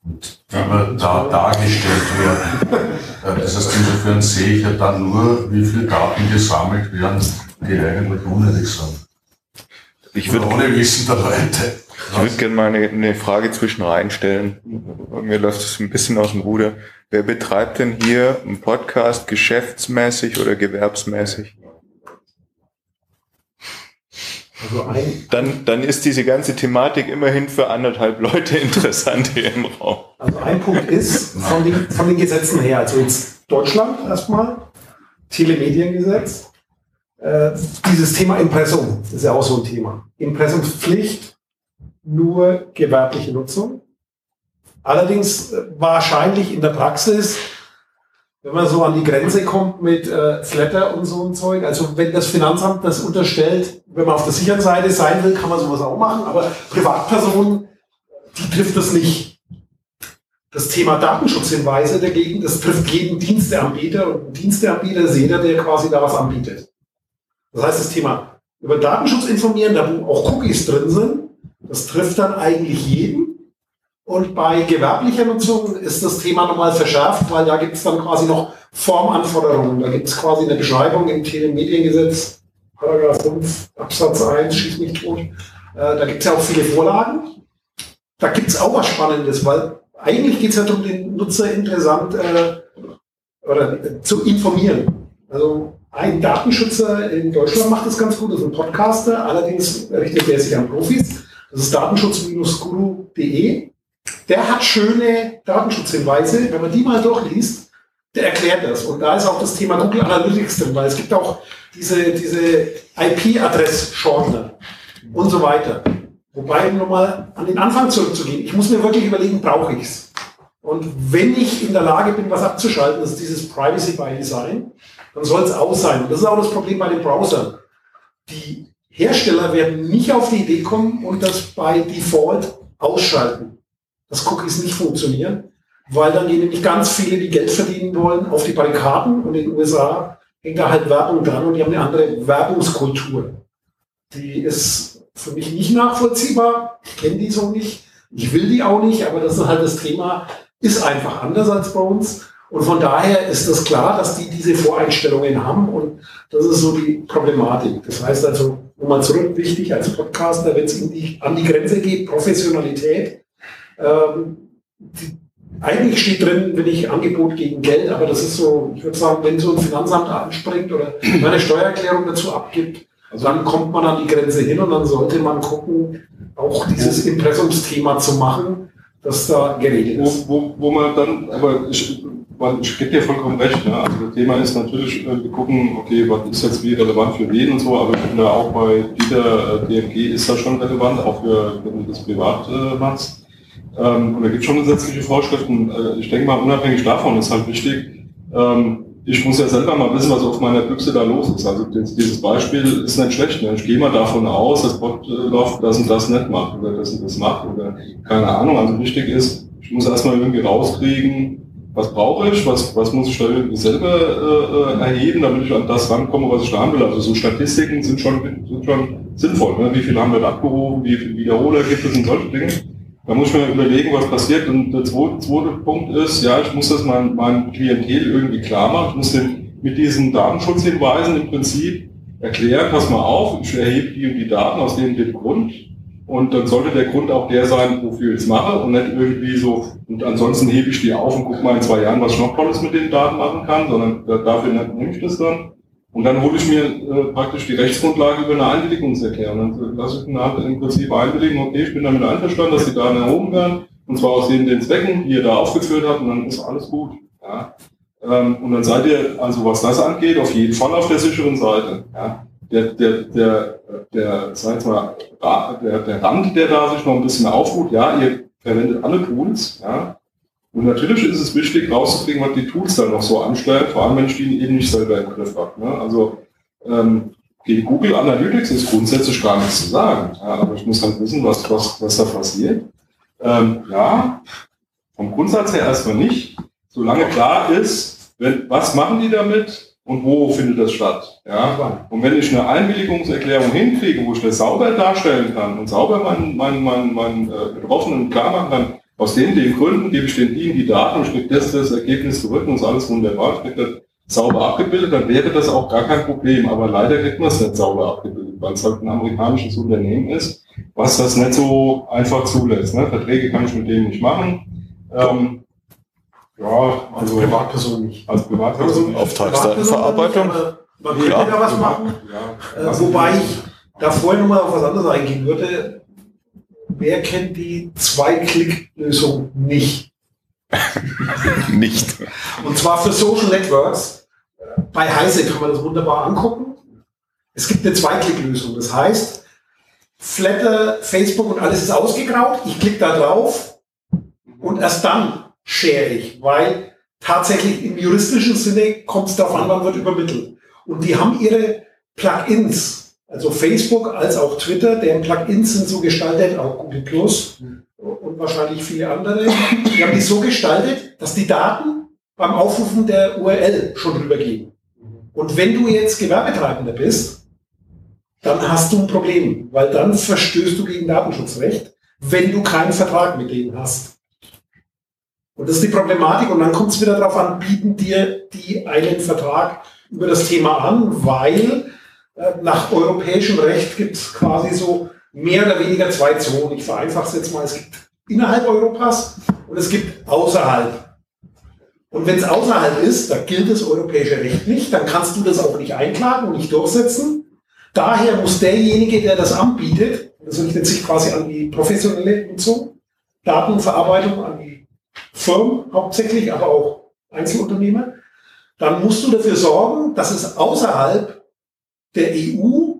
und immer da dargestellt werden. Das heißt, insofern sehe ich ja dann nur, wie viele Daten gesammelt werden, die eigentlich unnötig sind. Ich würde ohne Wissen der Leute. Ich würde gerne mal eine, eine, Frage zwischen reinstellen. Mir läuft es ein bisschen aus dem Ruder. Wer betreibt denn hier einen Podcast geschäftsmäßig oder gewerbsmäßig? Also dann, dann ist diese ganze Thematik immerhin für anderthalb Leute interessant hier im Raum. Also ein Punkt ist, von den, von den Gesetzen her, also jetzt Deutschland erstmal, Telemediengesetz, äh, dieses Thema Impressum, das ist ja auch so ein Thema. Impressumspflicht, nur gewerbliche Nutzung. Allerdings äh, wahrscheinlich in der Praxis wenn man so an die Grenze kommt mit äh, Flatter und so ein Zeug, also wenn das Finanzamt das unterstellt, wenn man auf der sicheren Seite sein will, kann man sowas auch machen, aber Privatpersonen, die trifft das nicht. Das Thema Datenschutzhinweise dagegen, das trifft jeden Diensteanbieter und Diensteanbieter ist jeder, der quasi da was anbietet. Das heißt, das Thema über Datenschutz informieren, da wo auch Cookies drin sind, das trifft dann eigentlich jeden. Und bei gewerblicher Nutzung ist das Thema nochmal verschärft, weil da gibt es dann quasi noch Formanforderungen. Da gibt es quasi eine Beschreibung im Telemediengesetz, Paragraph 5 Absatz 1, schießt mich tot. Äh, da gibt es ja auch viele Vorlagen. Da gibt es auch was Spannendes, weil eigentlich geht es ja darum, den Nutzer interessant äh, oder äh, zu informieren. Also ein Datenschützer in Deutschland macht das ganz gut, das ist ein Podcaster, allerdings richtet er sich an Profis. Das ist datenschutz-guru.de der hat schöne Datenschutzhinweise. Wenn man die mal durchliest, der erklärt das. Und da ist auch das Thema Google Analytics drin, weil es gibt auch diese, diese IP-Adress-Shortener und so weiter. Wobei, um nochmal an den Anfang zurückzugehen, ich muss mir wirklich überlegen, brauche ich es? Und wenn ich in der Lage bin, was abzuschalten, das ist dieses Privacy by Design, dann soll es aus sein. Und das ist auch das Problem bei den Browsern. Die Hersteller werden nicht auf die Idee kommen und das bei Default ausschalten dass Cookies nicht funktionieren, weil dann gehen nämlich ganz viele, die Geld verdienen wollen, auf die Barrikaden und in den USA hängt da halt Werbung dran und die haben eine andere Werbungskultur. Die ist für mich nicht nachvollziehbar. Ich kenne die so nicht. Ich will die auch nicht, aber das ist halt das Thema, ist einfach anders als bei uns. Und von daher ist das klar, dass die diese Voreinstellungen haben und das ist so die Problematik. Das heißt also, nochmal zurück, wichtig als Podcaster, wenn es an die Grenze geht, Professionalität, ähm, die, eigentlich steht drin, wenn ich Angebot gegen Geld, aber das ist so, ich würde sagen, wenn so ein Finanzamt anspringt oder eine Steuererklärung dazu abgibt, also dann kommt man an die Grenze hin und dann sollte man gucken, auch dieses Impressumsthema zu machen, dass da geregelt ist. Wo, wo, wo man dann, aber ich, weil ich gebe dir vollkommen recht, ne? also das Thema ist natürlich, äh, wir gucken, okay, was ist jetzt wie relevant für wen und so, aber ich finde auch bei dieser äh, DMG ist das schon relevant, auch für, wenn du das privat äh, machst. Ähm, und da gibt es schon gesetzliche Vorschriften. Äh, ich denke mal, unabhängig davon ist halt wichtig, ähm, ich muss ja selber mal wissen, was auf meiner Büchse da los ist. Also dieses Beispiel ist nicht schlecht. Ne? Ich gehe mal davon aus, dass Botloff das und das nicht macht oder das und das macht oder keine Ahnung. Also wichtig ist, ich muss erstmal irgendwie rauskriegen, was brauche ich, was, was muss ich da selber äh, äh, erheben, damit ich an das rankomme, was ich da haben will. Also so Statistiken sind schon, sind schon sinnvoll. Ne? Wie viel haben wir abgehoben, wie viele Wiederholer gibt es und solche Dinge. Da muss ich mir überlegen, was passiert. Und der zweite, zweite Punkt ist, ja, ich muss das meinem, meinem Klientel irgendwie klar machen. Ich muss den mit diesen Datenschutzhinweisen im Prinzip erklären, pass mal auf, ich erhebe die und die Daten aus dem, dem Grund. Und dann sollte der Grund auch der sein, wofür ich es mache und nicht irgendwie so, und ansonsten hebe ich die auf und gucke mal in zwei Jahren, was ich noch Tolles mit den Daten machen kann, sondern dafür nehme ich das dann. Und dann hole ich mir äh, praktisch die Rechtsgrundlage über eine Einwilligungserklärung. Dann lasse ich dann im Prinzip einwilligen, okay, ich bin damit einverstanden, dass die Daten erhoben werden, und zwar aus den, den Zwecken, die ihr da aufgeführt habt, und dann ist alles gut. Ja. Ähm, und dann seid ihr, also was das angeht, auf jeden Fall auf der sicheren Seite. Ja der, der, der, der, mal, der, der Rand, der da sich noch ein bisschen auftut, ja, ihr verwendet alle Tools, ja. Und natürlich ist es wichtig, rauszukriegen, was die Tools dann noch so anstellen, vor allem wenn ich die eben nicht selber im Griff habe. Ne? Also ähm, gegen Google Analytics ist grundsätzlich gar nichts zu sagen. Ja, aber ich muss halt wissen, was, was, was da passiert. Ähm, ja, vom Grundsatz her erstmal nicht. Solange klar ist, wenn, was machen die damit, und wo findet das statt. Ja? Und wenn ich eine Einwilligungserklärung hinkriege, wo ich das sauber darstellen kann und sauber meinen, meinen, meinen, meinen äh, Betroffenen klar machen kann, aus den, den Gründen gebe ich den ihnen die Daten und kriege das, das Ergebnis zurück und ist alles wunderbar, ich kriege das sauber abgebildet, dann wäre das auch gar kein Problem. Aber leider kriegt man es nicht sauber abgebildet, weil es halt ein amerikanisches Unternehmen ist, was das nicht so einfach zulässt. Ne? Verträge kann ich mit denen nicht machen. Ähm, ja, also Privatperson nicht. Als Privatperson. Auftragsdatenverarbeitung. Man könnte da was machen. Ja. Äh, wobei ich da vorher nochmal auf was anderes eingehen würde. Wer kennt die Zwei-Klick-Lösung nicht? nicht. Und zwar für Social Networks. Bei Heise kann man das wunderbar angucken. Es gibt eine Zwei-Klick-Lösung. Das heißt, Flatter, Facebook und alles ist ausgegraut. Ich klicke da drauf und erst dann ich, weil tatsächlich im juristischen Sinne kommt es darauf an, wann wird übermittelt. Und die haben ihre Plugins, also Facebook als auch Twitter, deren Plugins sind so gestaltet, auch Google Plus und wahrscheinlich viele andere, die haben die so gestaltet, dass die Daten beim Aufrufen der URL schon rübergehen. Und wenn du jetzt Gewerbetreibender bist, dann hast du ein Problem, weil dann verstößt du gegen Datenschutzrecht, wenn du keinen Vertrag mit denen hast. Und das ist die Problematik. Und dann kommt es wieder darauf an, bieten dir die einen Vertrag über das Thema an, weil äh, nach europäischem Recht gibt es quasi so mehr oder weniger zwei Zonen. Ich vereinfache es jetzt mal. Es gibt innerhalb Europas und es gibt außerhalb. Und wenn es außerhalb ist, da gilt das europäische Recht nicht, dann kannst du das auch nicht einklagen und nicht durchsetzen. Daher muss derjenige, der das anbietet, das richtet sich quasi an die professionelle Nutzung, Datenverarbeitung, an die Firmen hauptsächlich, aber auch Einzelunternehmer, dann musst du dafür sorgen, dass es außerhalb der EU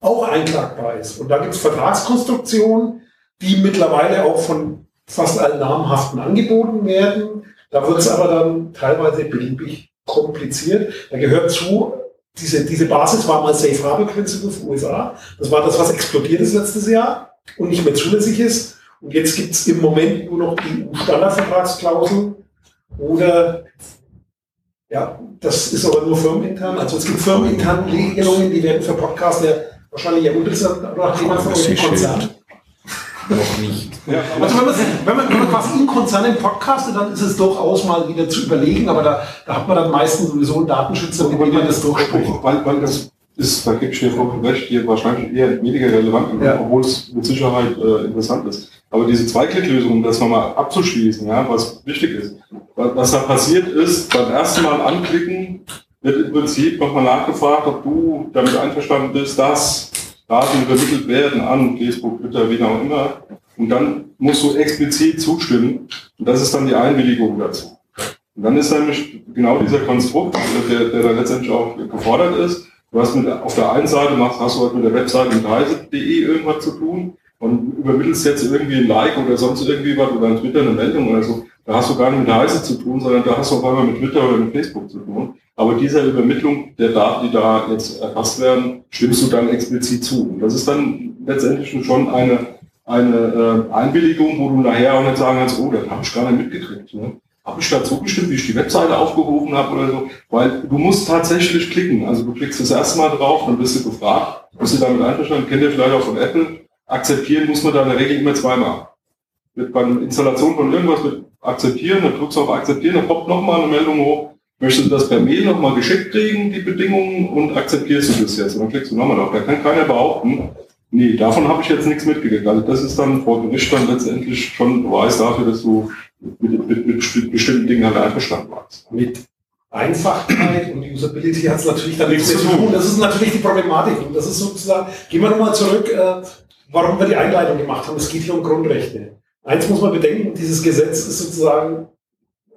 auch einklagbar ist. Und da gibt es Vertragskonstruktionen, die mittlerweile auch von fast allen namhaften angeboten werden. Da wird es aber dann teilweise beliebig kompliziert. Da gehört zu, diese, diese Basis war mal Safe Harbor Principle für USA. Das war das, was explodiert ist letztes Jahr und nicht mehr zulässig ist. Und jetzt gibt es im Moment nur noch die EU-Standardvertragsklauseln oder ja, das ist aber nur firmenintern. Also es gibt firmeninterne Regelungen, die werden für Podcaster wahrscheinlich ja uninteressant, nachdem man von einem Konzern. Noch nicht. Ja, also wenn man, wenn, man, wenn man quasi im Konzern im podcastet, dann ist es durchaus mal wieder zu überlegen, aber da, da hat man dann meistens sowieso einen Datenschützer, mit dem man das durchspricht. Weil, weil das ist, dir vollkommen recht, hier wahrscheinlich eher weniger relevant, ja. obwohl es mit Sicherheit äh, interessant ist. Aber diese Zweiklicklösung, um das nochmal abzuschließen, ja, was wichtig ist, was da passiert ist, beim ersten Mal anklicken, wird im Prinzip nochmal nachgefragt, ob du damit einverstanden bist, dass Daten übermittelt werden an Facebook, Twitter, wie auch immer. Und dann musst du explizit zustimmen. Und das ist dann die Einwilligung dazu. Und dann ist nämlich genau dieser Konstrukt, der, der da letztendlich auch gefordert ist. Du hast mit, auf der einen Seite machst, hast du halt mit der Webseite mit reise.de irgendwas zu tun und übermittelst jetzt irgendwie ein Like oder sonst irgendwie was oder ein Twitter eine Meldung oder so, da hast du gar nicht mit Heise zu tun, sondern da hast du auf einmal mit Twitter oder mit Facebook zu tun. Aber dieser Übermittlung der Daten, die da jetzt erfasst werden, stimmst du dann explizit zu. Und das ist dann letztendlich schon eine, eine äh, Einwilligung, wo du nachher auch nicht sagen kannst, oh, das habe ich gar nicht mitgekriegt. Ne? Habe ich da zugestimmt, wie ich die Webseite aufgerufen habe oder so? Weil du musst tatsächlich klicken. Also du klickst das erste Mal drauf, dann bist du gefragt, bist du damit einverstanden, kennt ihr vielleicht auch von Apple, akzeptieren muss man da in der Regel immer zweimal. Mit bei der Installation von irgendwas mit akzeptieren, dann drückst du auf akzeptieren, dann poppt nochmal eine Meldung hoch, möchtest du das per Mail nochmal geschickt kriegen, die Bedingungen, und akzeptierst du das jetzt. Und dann klickst du nochmal drauf. Da kann keiner behaupten, Nee, davon habe ich jetzt nichts mitgekriegt. Also das ist dann vor Gericht dann letztendlich schon Beweis dafür, dass du mit, mit, mit bestimmten Dingen halt einverstanden warst. Mit Einfachheit und Usability hat es natürlich dann nichts zu tun. Das ist natürlich die Problematik. Und das ist sozusagen, gehen wir nochmal zurück, äh, warum wir die Einleitung gemacht haben. Es geht hier um Grundrechte. Eins muss man bedenken, dieses Gesetz ist sozusagen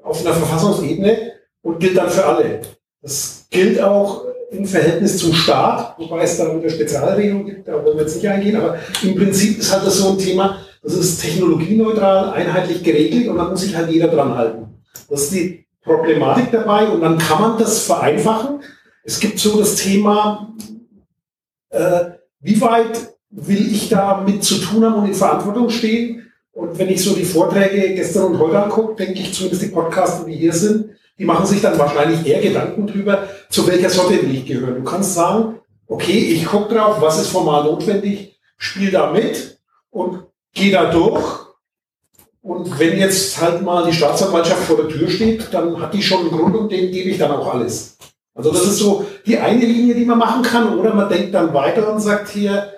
auf einer Verfassungsebene und gilt dann für alle. Das gilt auch im Verhältnis zum Staat, wobei es da eine Spezialregelung gibt, da wollen wir jetzt nicht eingehen, aber im Prinzip ist halt das so ein Thema, das ist technologieneutral, einheitlich geregelt und da muss sich halt jeder dran halten. Das ist die Problematik dabei und dann kann man das vereinfachen. Es gibt so das Thema, äh, wie weit will ich da mit zu tun haben und in Verantwortung stehen? Und wenn ich so die Vorträge gestern und heute angucke, denke ich zumindest die Podcasts, die hier sind, die machen sich dann wahrscheinlich eher Gedanken drüber, zu welcher Sorte will ich gehören. Du kannst sagen, okay, ich gucke drauf, was ist formal notwendig, spiele da mit und gehe da durch. Und wenn jetzt halt mal die Staatsanwaltschaft vor der Tür steht, dann hat die schon einen Grund und dem gebe ich dann auch alles. Also das ist so die eine Linie, die man machen kann. Oder man denkt dann weiter und sagt hier,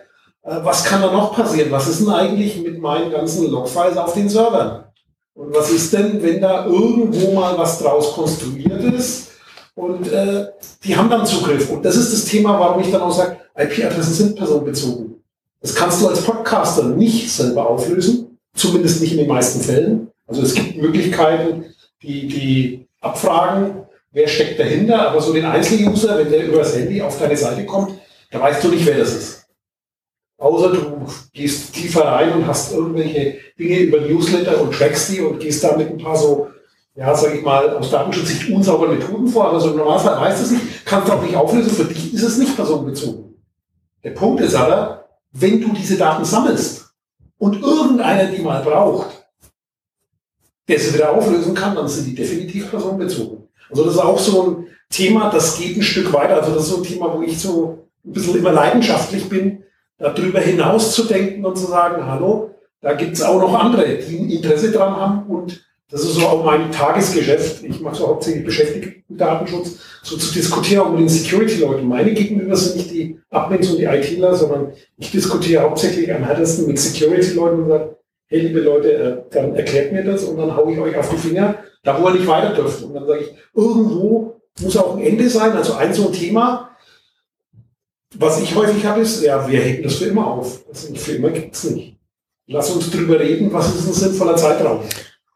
äh, was kann da noch passieren? Was ist denn eigentlich mit meinen ganzen Logfiles auf den Servern? Und was ist denn, wenn da irgendwo mal was draus konstruiert ist und äh, die haben dann Zugriff? Und das ist das Thema, warum ich dann auch sage, IP-Adressen sind personenbezogen. Das kannst du als Podcaster nicht selber auflösen, zumindest nicht in den meisten Fällen. Also es gibt Möglichkeiten, die, die abfragen, wer steckt dahinter, aber so den Einzeluser, wenn der übers Handy auf deine Seite kommt, da weißt du nicht, wer das ist. Außer du gehst tiefer rein und hast irgendwelche Dinge über Newsletter und trackst die und gehst da mit ein paar so, ja, sag ich mal, aus Datenschutzsicht unsauberen Methoden vor, aber so im Normalfall weißt du es nicht, kannst du auch nicht auflösen, für dich ist es nicht personenbezogen. Der Punkt ist aber, wenn du diese Daten sammelst und irgendeiner die mal braucht, der sie wieder auflösen kann, dann sind die definitiv personenbezogen. Also das ist auch so ein Thema, das geht ein Stück weiter. Also das ist so ein Thema, wo ich so ein bisschen immer leidenschaftlich bin, darüber hinaus zu denken und zu sagen, hallo, da gibt es auch noch andere, die ein Interesse dran haben und das ist so auch mein Tagesgeschäft. Ich mache so hauptsächlich beschäftigt mit Datenschutz, so zu diskutieren auch mit den Security-Leuten. Meine Gegenüber sind nicht die Admins und die ITler, sondern ich diskutiere hauptsächlich am härtesten mit Security-Leuten und sage, hey liebe Leute, äh, dann erklärt mir das und dann haue ich euch auf die Finger, da wo ihr nicht weiter dürft. Und dann sage ich, irgendwo muss auch ein Ende sein. Also ein so ein Thema, was ich häufig habe, ist, ja, wir heben das für immer auf. Also für immer gibt es nicht. Lass uns drüber reden, was ist ein sinnvoller Zeitraum.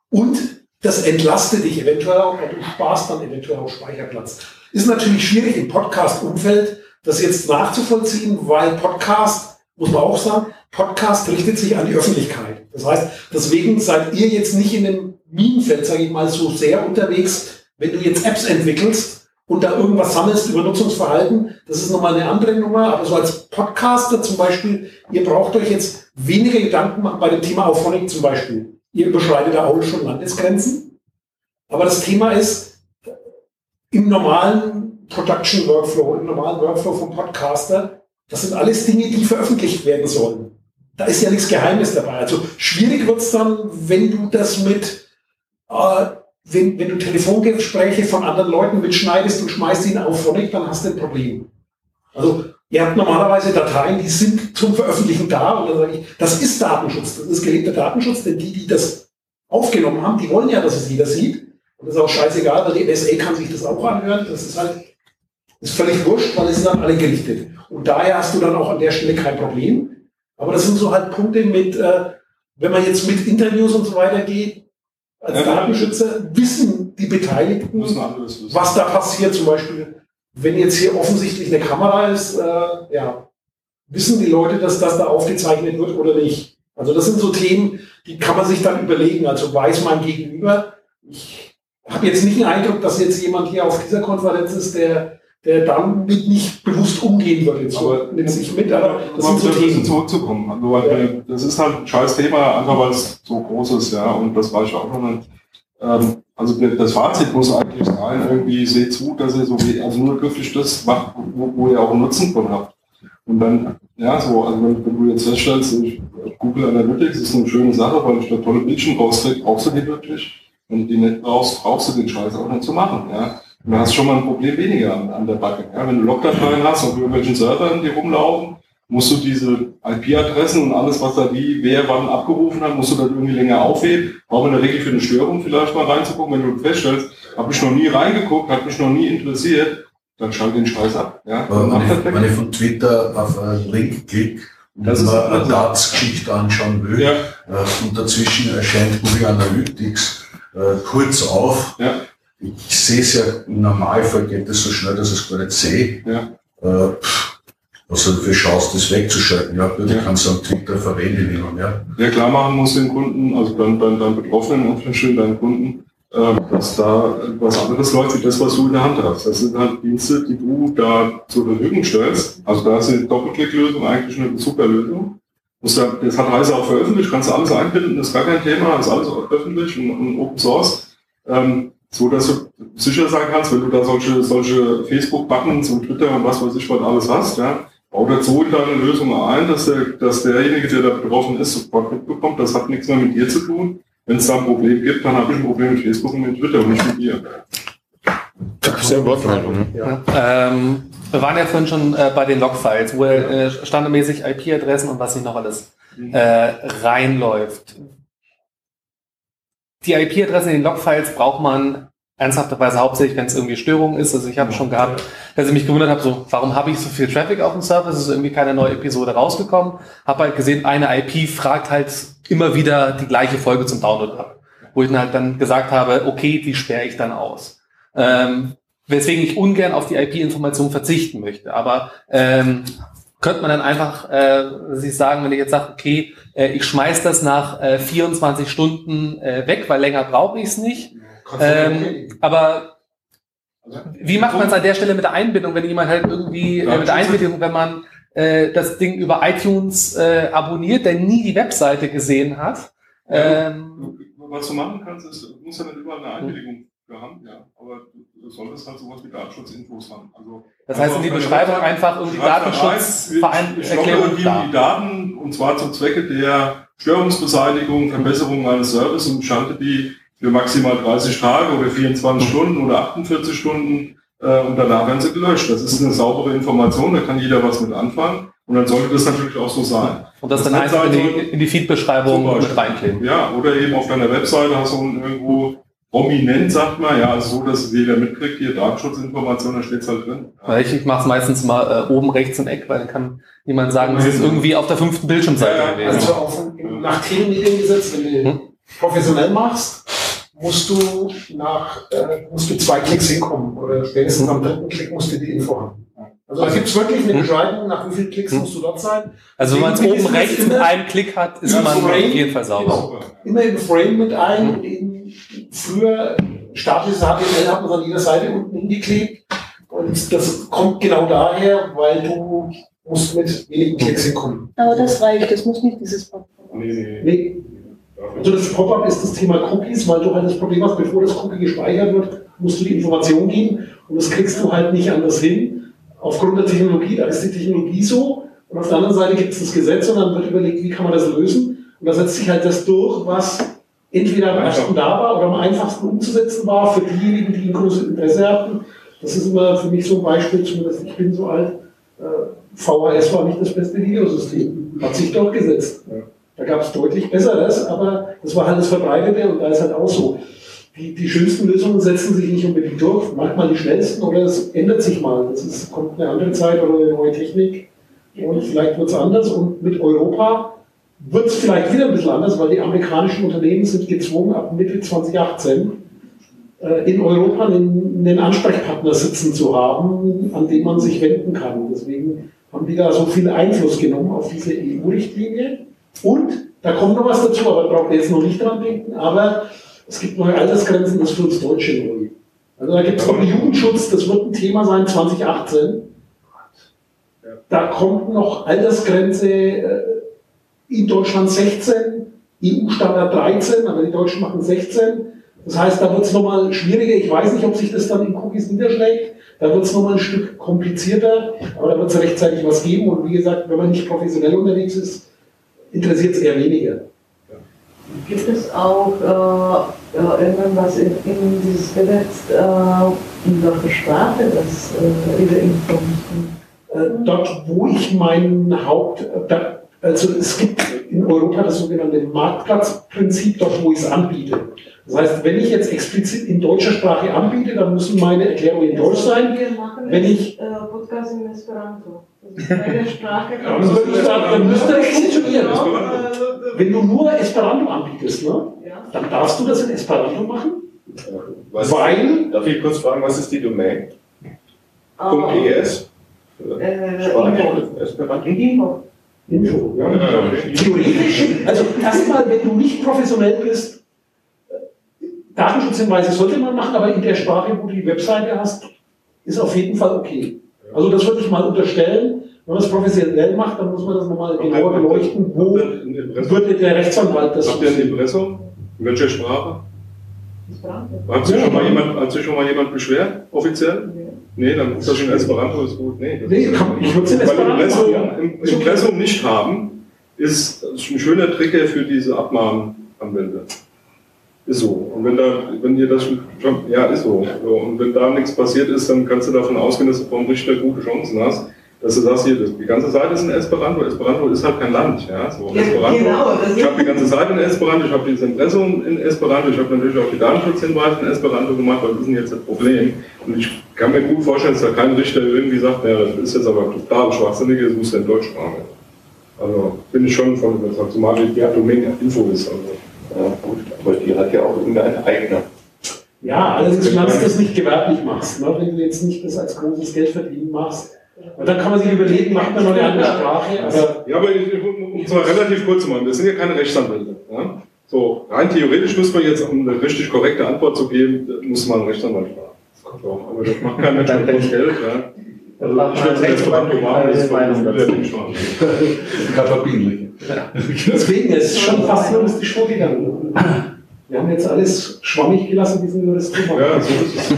Und das entlastet dich eventuell auch, du sparst dann eventuell auch Speicherplatz. Ist natürlich schwierig im Podcast-Umfeld, das jetzt nachzuvollziehen, weil Podcast, muss man auch sagen, Podcast richtet sich an die Öffentlichkeit. Das heißt, deswegen seid ihr jetzt nicht in dem Minenfeld, sage ich mal, so sehr unterwegs, wenn du jetzt Apps entwickelst, und da irgendwas sammelst über Nutzungsverhalten, das ist nochmal eine andere Nummer. Aber so als Podcaster zum Beispiel, ihr braucht euch jetzt weniger Gedanken machen bei dem Thema Auphonic zum Beispiel. Ihr überschreitet da auch schon Landesgrenzen. Aber das Thema ist, im normalen Production Workflow, im normalen Workflow vom Podcaster, das sind alles Dinge, die veröffentlicht werden sollen. Da ist ja nichts Geheimnis dabei. Also schwierig wird's dann, wenn du das mit äh, wenn, wenn du Telefongespräche von anderen Leuten mitschneidest und schmeißt ihn auf Phonic, dann hast du ein Problem. Also ihr habt normalerweise Dateien, die sind zum Veröffentlichen da und dann sage ich, das ist Datenschutz, das ist gelebter Datenschutz, denn die, die das aufgenommen haben, die wollen ja, dass es jeder sieht. Und das ist auch scheißegal, weil die NSA kann sich das auch anhören. Das ist halt ist völlig wurscht, weil es sind dann alle gerichtet. Und daher hast du dann auch an der Stelle kein Problem. Aber das sind so halt Punkte mit, äh, wenn man jetzt mit Interviews und so weiter geht, als ja, Datenschützer wissen die Beteiligten, was da passiert. Zum Beispiel, wenn jetzt hier offensichtlich eine Kamera ist, äh, ja, wissen die Leute, dass das da aufgezeichnet wird oder nicht? Also das sind so Themen, die kann man sich dann überlegen. Also weiß mein Gegenüber, ich habe jetzt nicht den Eindruck, dass jetzt jemand hier auf dieser Konferenz ist, der der damit nicht bewusst umgehen würde. Jetzt aber nimmt sich mit, aber das sind so Themen. zurückzukommen. Also, weil ja. Das ist halt ein scheiß Thema, einfach weil es so groß ist, ja, und das war ich auch noch nicht. Ähm, also das Fazit muss eigentlich sein, irgendwie seht zu, dass ihr so wie, also nur wirklich das macht, wo, wo ihr auch einen Nutzen von habt. Und dann, ja, so, also wenn, wenn du jetzt feststellst, Google Analytics ist eine schöne Sache, weil ich da tolle Bildschirme rauskriege, brauchst du die wirklich? Wenn du die nicht brauchst, brauchst du den Scheiß auch nicht zu machen, ja. Du hast schon mal ein Problem weniger an, an der Backe. Ja, wenn du Logdateien hast auf irgendwelchen Servern, die rumlaufen, musst du diese IP-Adressen und alles, was da wie, wer wann abgerufen hat, musst du dann irgendwie länger aufheben. Brauchen wir in der Regel für eine Störung vielleicht mal reinzugucken, wenn du feststellst, habe ich noch nie reingeguckt, hat mich noch nie interessiert, dann schalt den Scheiß ab. Ja? wenn, ich, wenn ich von Twitter auf einen Link klicke und das man eine Datsgeschichte anschauen will, ja. äh, und dazwischen erscheint Google Analytics äh, kurz auf. Ja. Ich sehe es ja, im Normalfall geht es so schnell, dass ich es gar nicht sehe. Ja. Äh, was du dafür schaust, das wegzuschalten. Ja, ja. kannst du am Twitter verwenden, nehmen, ja. Ja, klar machen muss den Kunden, also dann, dann, dann Betroffenen, deinen Kunden, ähm, dass da was anderes läuft, wie das, was du in der Hand hast. Das sind halt Dienste, die du da zur Verfügung stellst. Also da ist eine Doppelklicklösung eigentlich eine super Lösung. Das hat Heise auch veröffentlicht, kannst du alles einbinden, das ist gar kein Thema, ist alles öffentlich und, und Open Source. Ähm, so dass du sicher sein kannst, wenn du da solche, solche Facebook-Buttons und Twitter und was weiß ich was alles hast, ja, bau dazu in deine Lösung ein, dass, der, dass derjenige, der da betroffen ist, sofort mitbekommt, das hat nichts mehr mit dir zu tun. Wenn es da ein Problem gibt, dann habe ich ein Problem mit Facebook und mit Twitter und nicht mit dir. Sehr Wortmeldung. Ja. Ähm, wir waren ja vorhin schon äh, bei den Logfiles, wo äh, standardmäßig IP-Adressen und was nicht noch alles mhm. äh, reinläuft. Die IP-Adressen in den Logfiles braucht man ernsthafterweise hauptsächlich, wenn es irgendwie Störung ist. Also ich habe schon gehabt, dass ich mich gewundert habe, so, warum habe ich so viel Traffic auf dem Server? Es ist irgendwie keine neue Episode rausgekommen. Habe halt gesehen, eine IP fragt halt immer wieder die gleiche Folge zum Download ab. Wo ich dann halt dann gesagt habe, okay, die sperre ich dann aus. Ähm, weswegen ich ungern auf die IP-Information verzichten möchte. Aber ähm, könnte man dann einfach äh, sich sagen, wenn ich jetzt sage, okay, äh, ich schmeiß das nach äh, 24 Stunden äh, weg, weil länger brauche ich es nicht. Ähm, aber wie macht man es an der Stelle mit der Einbindung, wenn jemand halt irgendwie äh, mit der Einbindung, wenn man äh, das Ding über iTunes äh, abonniert, der nie die Webseite gesehen hat? Ähm, was du machen kannst, ist, du musst ja nicht überall eine Einwilligung für haben, ja, aber du solltest halt sowas wie Datenschutzinfos haben. Also, das heißt, in die Beschreibung einfach irgendwie Datenschutzverein Ich logge die Daten und zwar zum Zwecke der Störungsbeseitigung, Verbesserung eines Services und schalte die für maximal 30 Tage oder 24 Stunden oder 48 Stunden äh, und danach werden sie gelöscht. Das ist eine saubere Information, da kann jeder was mit anfangen und dann sollte das natürlich auch so sein. Und das, das dann einfach in die, in die Feed-Beschreibung mit reinkleben. Ja, oder eben auf deiner Webseite hast du irgendwo prominent, sagt man, ja, also so, dass jeder mitkriegt, hier Datenschutzinformationen, da steht es halt drin. Ja. Ich, ich mache es meistens mal äh, oben rechts im Eck, weil dann kann niemand sagen, es ist irgendwie auf der fünften Bildschirmseite ja, gewesen. Also auf, nach Themenmediengesetz, wenn du hm? professionell machst, musst du nach äh, musst du zwei Klicks hinkommen oder spätestens am dritten Klick musst du die Info haben. Also da gibt es wirklich eine Beschreibung, nach wie vielen Klicks hm. musst du dort sein. Also wenn man es oben rechts mit einem Klick hat, ist man Frame, auf jeden Fall sauber. Immer im Frame mit ein und eben früher staatliches HTML hat man an jeder Seite unten hingeklebt und das kommt genau daher, weil du musst mit wenigen Klicks hinkommen. Aber das reicht, das muss nicht dieses Pop-up. Nee, nee. nee. Also das Pop-up ist das Thema Cookies, weil du halt das Problem hast, bevor das Cookie gespeichert wird, musst du die Information geben und das kriegst du halt nicht anders hin. Aufgrund der Technologie, da ist die Technologie so und auf der anderen Seite gibt es das Gesetz und dann wird überlegt, wie kann man das lösen. Und da setzt sich halt das durch, was entweder am ersten da war oder am einfachsten umzusetzen war für diejenigen, die ein großes Interesse hatten. Das ist immer für mich so ein Beispiel, zumindest ich bin so alt. Äh, VHS war nicht das beste Videosystem, hat sich durchgesetzt. Ja. Da gab es deutlich Besseres, aber das war halt das Verbreitete und da ist halt auch so. Die, die schönsten Lösungen setzen sich nicht unbedingt durch, manchmal die schnellsten oder es ändert sich mal. Es ist, kommt eine andere Zeit oder eine neue Technik und vielleicht wird es anders. Und mit Europa wird es vielleicht wieder ein bisschen anders, weil die amerikanischen Unternehmen sind gezwungen, ab Mitte 2018 äh, in Europa einen, einen Ansprechpartner sitzen zu haben, an den man sich wenden kann. Deswegen haben die da so viel Einfluss genommen auf diese EU-Richtlinie und da kommt noch was dazu, aber braucht ihr jetzt noch nicht dran denken, aber es gibt neue Altersgrenzen, das für uns Deutsche neu. Also da gibt es noch Jugendschutz, das wird ein Thema sein 2018. Da kommt noch Altersgrenze äh, in Deutschland 16, EU-Standard 13, aber die Deutschen machen 16. Das heißt, da wird es nochmal schwieriger. Ich weiß nicht, ob sich das dann in Cookies niederschlägt. Da wird es nochmal ein Stück komplizierter, aber da wird es rechtzeitig was geben. Und wie gesagt, wenn man nicht professionell unterwegs ist, interessiert es eher weniger. Gibt es auch äh, irgendwas in, in dieses Gesetz äh, in welcher Sprache das äh, diese Infos? äh, dort, wo ich meinen Haupt, da, also es gibt in Europa das sogenannte Marktplatzprinzip, dort wo ich es anbiete. Das heißt, wenn ich jetzt explizit in deutscher Sprache anbiete, dann müssen meine Erklärungen in Deutsch sein. Wir machen Wenn ich- äh, Podcast in Esperanto. Das ist eine Sprache. Ja, dann müsste das funktionieren. Wenn du nur Esperanto anbietest, ne, ja. dann darfst du das in Esperanto machen, Was, weil darf ich kurz fragen, was ist die Domain? Ah, .es? äh, Sprache, Esperanto? Info. Info. Ja. Ja, okay. Theoretisch, also erstmal, wenn du nicht professionell bist, Datenschutzhinweise sollte man machen, aber in der Sprache, wo du die Webseite hast, ist auf jeden Fall okay. Also das würde ich mal unterstellen. Wenn man es professionell macht, dann muss man das nochmal genauer beleuchten, wo Impressum? würde der Rechtsanwalt das Habt ihr ein Impressum? In welcher Sprache? Esperanto. Hat sich, Ja. schon mal jemand, hat sich schon mal jemand beschwert, offiziell? Nee, dann ist das in Esperanto ist gut. Nee, das Nee, ist, kann, ich würde es in weil Esperanto Impressum, machen. Ja. im- Impressum nicht haben, ist ein schöner Trigger für diese Abmahnanwälte. Ist so. Und wenn da, wenn ihr das schon, ja, ist so. Und wenn da nichts passiert ist, dann kannst du davon ausgehen, dass du vom Richter gute Chancen hast, dass du sagst, hier, das, die ganze Seite ist in Esperanto. Esperanto ist halt kein Land, ja. So, Ja, Esperanto. genau, das ich habe die ganze Seite in Esperanto, ich habe dieses Impressum in Esperanto, ich habe natürlich auch die Datenschutzhinweise in Esperanto gemacht, was ist denn jetzt das Problem? Und ich kann mir gut vorstellen, dass da kein Richter irgendwie sagt, ja, das ist jetzt aber total schwachsinnig, das muss ja in Deutschsprache. Also bin ich schon von überzeugt, zumal die Domain Info ist. Also. Ja, gut, aber die hat ja auch irgendeine eigene. Ja, allerdings, solange du das nicht gewerblich machst, ne? wenn du jetzt nicht das als großes Geld verdienen machst. Und dann kann man sich überlegen, macht man noch eine andere Sprache. Aber Ja, aber ich, um es mal relativ kurz zu machen, wir sind ja keine Rechtsanwälte. Ja? So, rein theoretisch müsste man jetzt, um eine richtig korrekte Antwort zu geben, muss man einen Rechtsanwalt fragen. Das kommt auch, aber das macht kein Mensch mit Geld. Ja? Also ich würde es jetzt Esperanto machen, das ist verbindliche. deswegen, es ist schon fast juristisch vorgegangen. Wir haben jetzt alles schwammig gelassen, diesen Juristen. Ja, so ist es. Ja.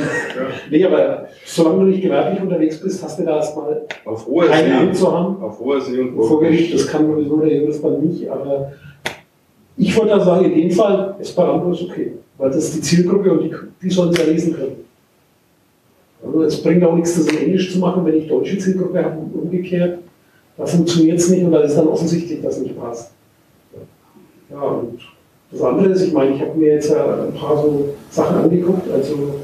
Nee, aber solange du nicht gewerblich unterwegs bist, hast du da erstmal Auf hoher keine See. Zu haben. Auf hoher See und Vor Gericht, das kann sowieso der Jurist dann nicht, aber ich würde da sagen, in dem Fall, ist okay, weil das ist die Zielgruppe und die, die sollen es ja lesen können. Also es bringt auch nichts, das in Englisch zu machen, wenn ich deutsche Zielgruppe habe und umgekehrt. Da funktioniert es nicht und da ist dann offensichtlich, dass es nicht passt. Ja, und das andere ist, ich meine, ich habe mir jetzt ein paar so Sachen angeguckt, also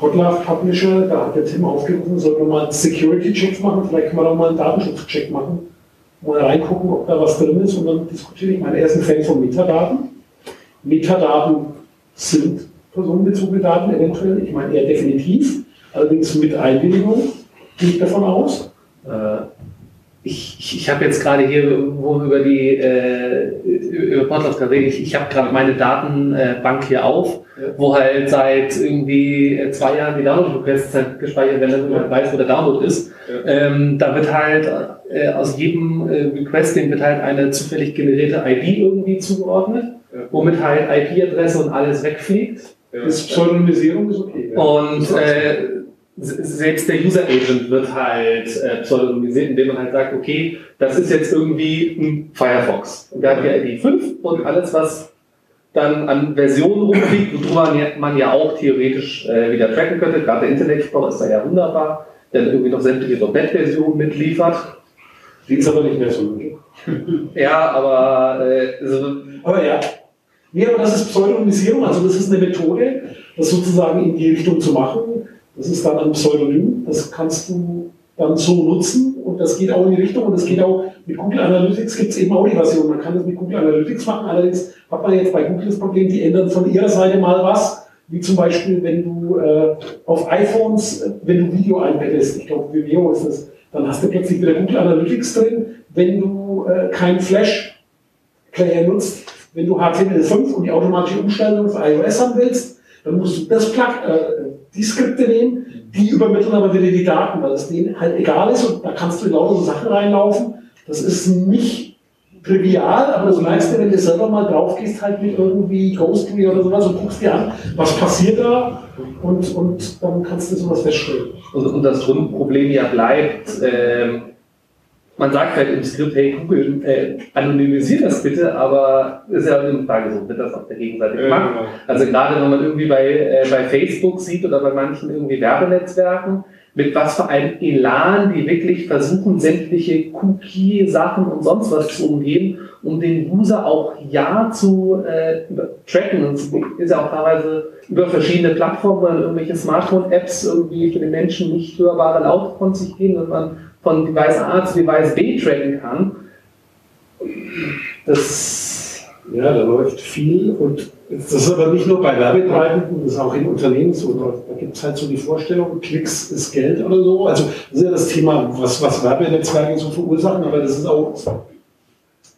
Hotlav Publisher, da hat der Tim aufgerufen, sollten wir mal Security-Checks machen, vielleicht können wir auch mal einen Datenschutz-Check machen, mal reingucken, ob da was drin ist und dann diskutiere ich. Ich meine, er ist ein Fan von Metadaten. Metadaten sind personenbezogene Daten eventuell, ich meine eher definitiv, allerdings mit Einwilligung, gehe ich davon aus. Äh, ich ich, ich habe jetzt gerade hier, wo wir über die äh, über Podlove gerade reden, ich, ich habe gerade meine Datenbank hier auf, Ja. wo halt seit irgendwie äh, zwei Jahren die Download-Requests halt gespeichert werden, damit man weiß, wo der Download ist. Ähm, da wird halt äh, aus jedem äh, Request, dem wird halt eine zufällig generierte ID irgendwie zugeordnet, Ja. womit halt IP-Adresse und alles wegfliegt. Ja. Das Pseudonymisierung ist okay. Und äh, selbst der User Agent wird halt äh, pseudonymisiert, indem man halt sagt, okay, das ist jetzt irgendwie ein Firefox. Und der hat die ID 5 und alles, was dann an Versionen rumfliegt, worüber man ja, man ja auch theoretisch äh, wieder tracken könnte. Gerade der Internet Explorer ist da ja wunderbar, der dann irgendwie noch sämtliche .NET-Versionen mitliefert. Die ist aber nicht mehr so. Ja, aber äh, also, Aber ja. Nee, aber das ist Pseudonymisierung, also das ist eine Methode, das sozusagen in die Richtung zu machen. Das ist dann ein Pseudonym, das kannst du dann so nutzen und das geht auch in die Richtung und das geht auch mit Google Analytics gibt es eben auch die Version. Man kann das mit Google Analytics machen, allerdings hat man jetzt bei Google das Problem, die ändern von ihrer Seite mal was, wie zum Beispiel, wenn du äh, auf iPhones, äh, wenn du Video einbettest, ich glaube Vimeo ist das, dann hast du plötzlich wieder Google Analytics drin, wenn du äh, kein Flash-Player nutzt, wenn du HTML5 und die automatische Umstellung auf iOS haben willst, dann musst du das Plug, äh, die Skripte nehmen, die übermitteln aber wieder die Daten, weil es denen halt egal ist und da kannst du in lauter so Sachen reinlaufen. Das ist nicht trivial, aber das merkst du, wenn du selber mal drauf gehst, halt mit irgendwie Ghostly oder sowas und guckst dir an, was passiert da und, und dann kannst du sowas feststellen. Und, und das Grundproblem ja bleibt, ähm, man sagt halt im Skript, hey Google, äh, anonymisiert das bitte, aber ist ja eine Frage, so wird das auf der Gegenseite Ja, gemacht. genau. Also gerade wenn man irgendwie bei, äh, bei Facebook sieht oder bei manchen irgendwie Werbenetzwerken, mit was für einem Elan die wirklich versuchen, sämtliche Cookie-Sachen und sonst was zu umgehen, um den User auch ja zu äh, tracken. Und es ist ja auch teilweise über verschiedene Plattformen irgendwelche Smartphone-Apps irgendwie für den Menschen nicht hörbare Laute von sich gehen, dass man von Device A zu Device B tracken kann. Das, ja, da läuft viel und das ist aber nicht nur bei Werbetreibenden, das ist auch in Unternehmen so. Da gibt es halt so die Vorstellung, Klicks ist Geld oder so. Also das ist ja das Thema, was, was Werbenetzwerke so verursachen, aber das ist auch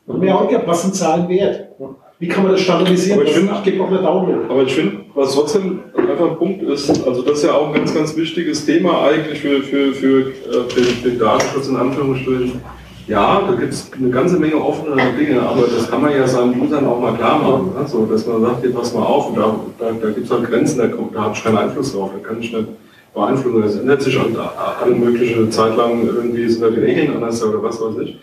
mehr heute, was sind Zahlen wert? Wie kann man das standardisieren? Aber ich, finde, ich gebe auch eine Daumen. Aber ich finde, was trotzdem ein Punkt ist, also das ist ja auch ein ganz, ganz wichtiges Thema eigentlich für, für, für, äh, für, den Datenschutz in Anführungsstrichen ja, da gibt es eine ganze Menge offene Dinge, aber das kann man ja seinen Usern auch mal klar machen. Ne? So, dass man sagt, hier pass mal auf, und da, da, da gibt es halt Grenzen, da, da habe ich keinen Einfluss drauf, da kann ich nicht beeinflussen. Das ändert sich und alle mögliche Zeit lang irgendwie sind da die Regeln anders oder was weiß ich.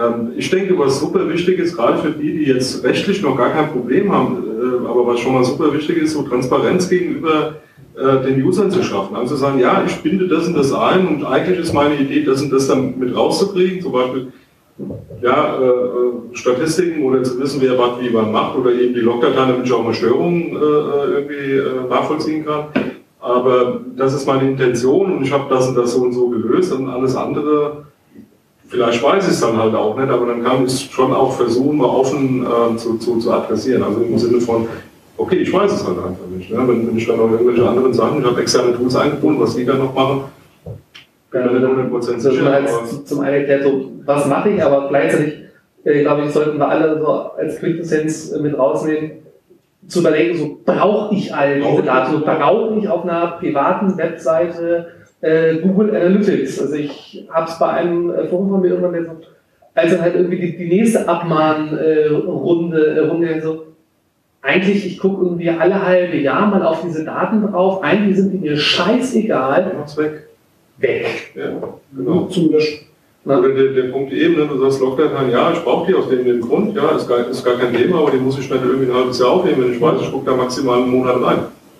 Ähm, ich denke, was super wichtig ist, gerade für die, die jetzt rechtlich noch gar kein Problem haben, aber was schon mal super wichtig ist, so Transparenz gegenüber äh, den Usern zu schaffen. Also sagen, ja, ich binde das und das ein und eigentlich ist meine Idee, das und das dann mit rauszukriegen, zum Beispiel ja, äh, Statistiken oder zu wissen, wer was wie wann macht oder eben die Logdateien, damit ich auch mal Störungen äh, irgendwie äh, nachvollziehen kann. Aber das ist meine Intention und ich habe das und das so und so gelöst und alles andere, vielleicht weiß ich es dann halt auch nicht, aber dann kann ich es schon auch versuchen, mal offen äh, zu, zu, zu adressieren. Also im Sinne von, okay, ich weiß es halt einfach nicht. Ne? Wenn, wenn ich dann noch irgendwelche anderen Sachen, ich habe externe Tools eingebunden, was die dann noch machen, bin ja, nicht 100% sicher. Als, zum einen erklärt, so, was mache ich, aber gleichzeitig, äh, glaube ich, sollten wir alle so als Quintessenz mit rausnehmen, zu überlegen, so brauche ich all diese Daten, brauche ich auf einer privaten Webseite äh, Google Analytics. Also ich habe es bei einem äh, Forum von mir irgendwann gesagt, als dann halt irgendwie die, die nächste Abmahnrunde äh, Runde, so, eigentlich, ich gucke irgendwie alle halbe Jahr mal auf diese Daten drauf, eigentlich sind die mir scheißegal. Mach's weg. Weg. Ja, genau. Zum Löschen. Oder der, der Punkt eben, ne, du sagst Logdateien, ja, ich brauche die aus dem, dem Grund, ja, ist gar, ist gar kein Thema, aber die muss ich schnell irgendwie ein halbes Jahr aufnehmen, wenn ich weiß, ich gucke da maximal einen Monat rein.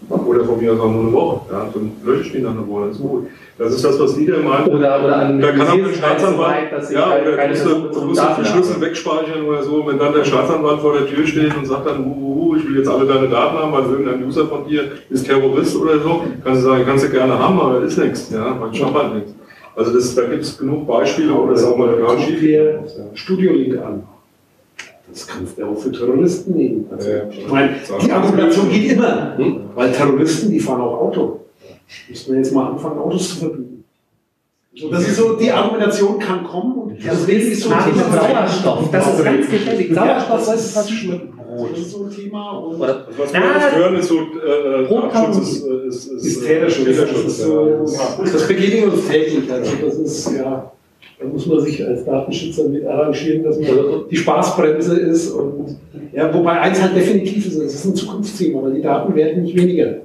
Oder von mir aus auch nur eine Woche. Ja, dann lösche ich die nach einer Woche, das ist gut. Das ist das, was meinen. Oder, oder an da kann auch der Staatsanwalt, dass ja, halt oder du musst, du musst den Schlüssel wegspeichern oder so. Wenn dann der Staatsanwalt vor der Tür steht und sagt dann, uh, ich will jetzt alle deine Daten haben, weil irgendein User von dir ist Terrorist oder so, kannst du sagen, kannst du gerne haben, aber ist nichts. Ja, ich habe halt nichts. Also das, da gibt es genug Beispiele, wo das auch mal gar schief geht. Studio-Link an. Das kannst du auch für Terroristen nehmen. Also, ja, ich meine, die Argumentation geht immer, hm? weil Terroristen, die fahren auch Auto. Müssen wir jetzt mal anfangen, Autos zu verbieten. So, das ist so, die Argumentation kann kommen und das ist so ein Thema Sauerstoff. Das ist ganz gefährlich. Sauerstoff das ist was Brot. Das ist so ein Thema. Und Oder, was wir jetzt hören, ist so, äh, Brotschutz ist, ist, ist, ist Täterschutz. Das, ist so, das begegnet uns täglich. Also das ist, ja, da muss man sich als Datenschützer mit arrangieren, dass man die Spaßbremse ist. Und, ja, wobei eins halt definitiv ist, es ist ein Zukunftsthema, weil die Daten werden nicht weniger.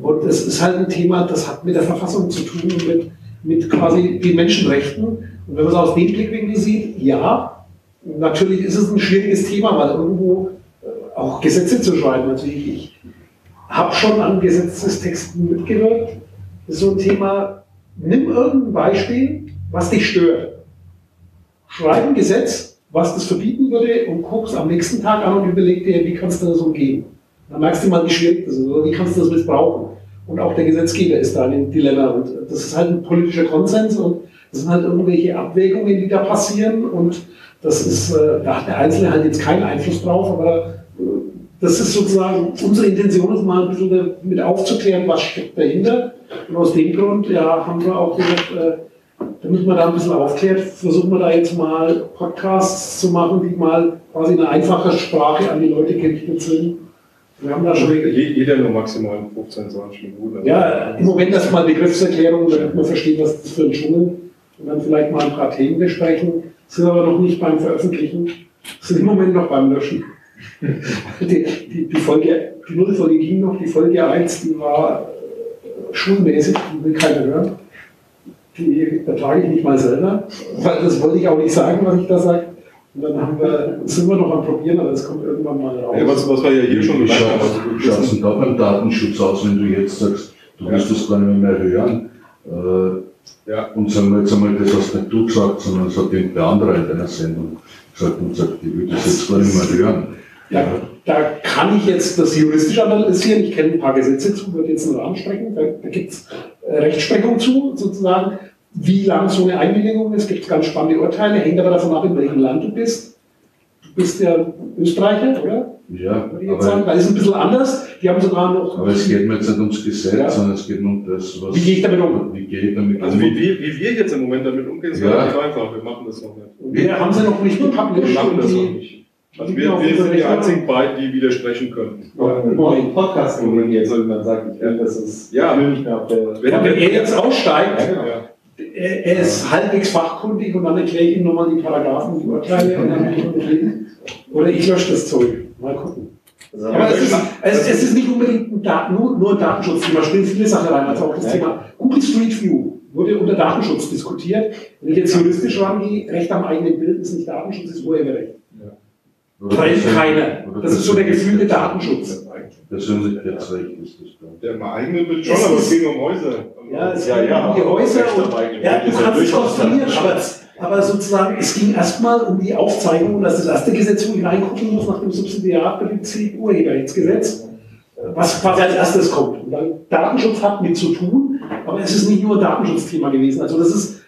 Und es ist halt ein Thema, das hat mit der Verfassung zu tun und mit, mit quasi den Menschenrechten. Und wenn man es aus dem Blickwinkel sieht, ja, natürlich ist es ein schwieriges Thema, weil irgendwo äh, auch Gesetze zu schreiben. Also ich, ich habe schon an Gesetzestexten mitgewirkt. Das ist so ein Thema, nimm irgendein Beispiel, was dich stört. Schreib ein Gesetz, was das verbieten würde und guckst am nächsten Tag an und überleg dir, wie kannst du das umgehen. Da merkst du mal, wie schwierig das ist oder wie kannst du das missbrauchen. Und auch der Gesetzgeber ist da in einem Dilemma. Und das ist halt ein politischer Konsens und das sind halt irgendwelche Abwägungen, die da passieren. Und das ist, äh, da hat der Einzelne halt jetzt keinen Einfluss drauf, aber äh, das ist sozusagen, unsere Intention ist mal ein bisschen damit aufzuklären, was steckt dahinter. Und aus dem Grund, ja, haben wir auch gesagt, äh, damit man da ein bisschen aufklärt, versuchen wir da jetzt mal Podcasts zu machen, die mal quasi eine einfache Sprache an die Leute gerichtet sind wir haben da schon jeder nur maximal 15, 20 Minuten. Also ja, im Moment erstmal Begriffserklärung, damit man versteht, was das für ein Dschungel und dann vielleicht mal ein paar Themen besprechen. Sind aber noch nicht beim Veröffentlichen, sind im Moment noch beim Löschen. die, die, die, Folge, die Nullfolge ging noch, die Folge 1, die war äh, schulmäßig, die will keiner hören. Die ertrage ich nicht mal selber, weil das wollte ich auch nicht sagen, was ich da sage. Und dann haben wir, sind wir noch am Probieren, aber es kommt irgendwann mal raus. Ja, was, was wir ja hier schon gesagt haben. Wie schaut es da beim Datenschutz aus, wenn du jetzt sagst, du wirst das gar nicht mehr hören? Äh, Ja. Und sagen wir jetzt einmal, das hast nicht du gesagt, sondern es hat irgendein anderer in deiner Sendung gesagt und sagt, ich will das jetzt gar nicht mehr hören. Ja, da kann ich jetzt das juristisch analysieren. Ich kenne ein paar Gesetze zu, würde jetzt einen Rahmen strecken. Da, da gibt es Rechtsprechung zu, sozusagen, wie lang so eine Einwilligung ist. Es gibt ganz spannende Urteile, hängt aber davon ab, in welchem Land du bist. Du bist ja Österreicher, oder? Ja, weil es ist ein bisschen anders. Die haben sogar noch. aber es geht mir jetzt nicht ums Gesetz, Ja. sondern es geht um das, was. Wie gehe ich damit um? Wie gehe ich damit Also um? wie, wie, wie wir jetzt im Moment damit umgehen, ist Ja. relativ einfach. Wir machen das noch nicht. Wir haben sie noch nicht Wir gepublished. machen das noch nicht. Also wir, wir sind die einzigen beiden, die widersprechen können. Einen Podcast moderiert, so wie man sagt. Ich will, das ist Ja. ich nicht mehr auf der. Wenn, wenn er jetzt aussteigt, Ja, genau. er, er ist halbwegs fachkundig und dann erkläre ich ihm nochmal die Paragraphen, die Urteile und dann können wir reden. Oder ich lösche das Zeug. Mal gucken. Also, Aber es ist, es, es ist nicht unbedingt ein Daten, nur, nur ein Datenschutzthema, spielen viele Sachen rein. Also auch das Ja. Thema Google Street View wurde unter Datenschutz diskutiert. Wenn ich jetzt juristisch rangehe, Recht am eigenen Bild ist nicht Datenschutz, ist Urheberrecht. Persönlich- keiner. Das ist so der persönlich- gefühlte Datenschutz. Persönlichkeitsrecht ist das dann. Der mal eigene Bild schon, aber ist- es ging um Häuser. Ja, es Ja, ging ja, um die Häuser und ja, du kannst es konstruieren, aber, Datenschutz. aber sozusagen, es ging erstmal um die Aufzeichnung, und das ist das erste Gesetz, wo ich reingucken muss, nach dem Subsidiarprinzip Urheberrechtsgesetz, was quasi als erstes kommt. Und dann Datenschutz hat mit zu tun, aber es ist nicht nur ein Datenschutzthema gewesen. Also das ist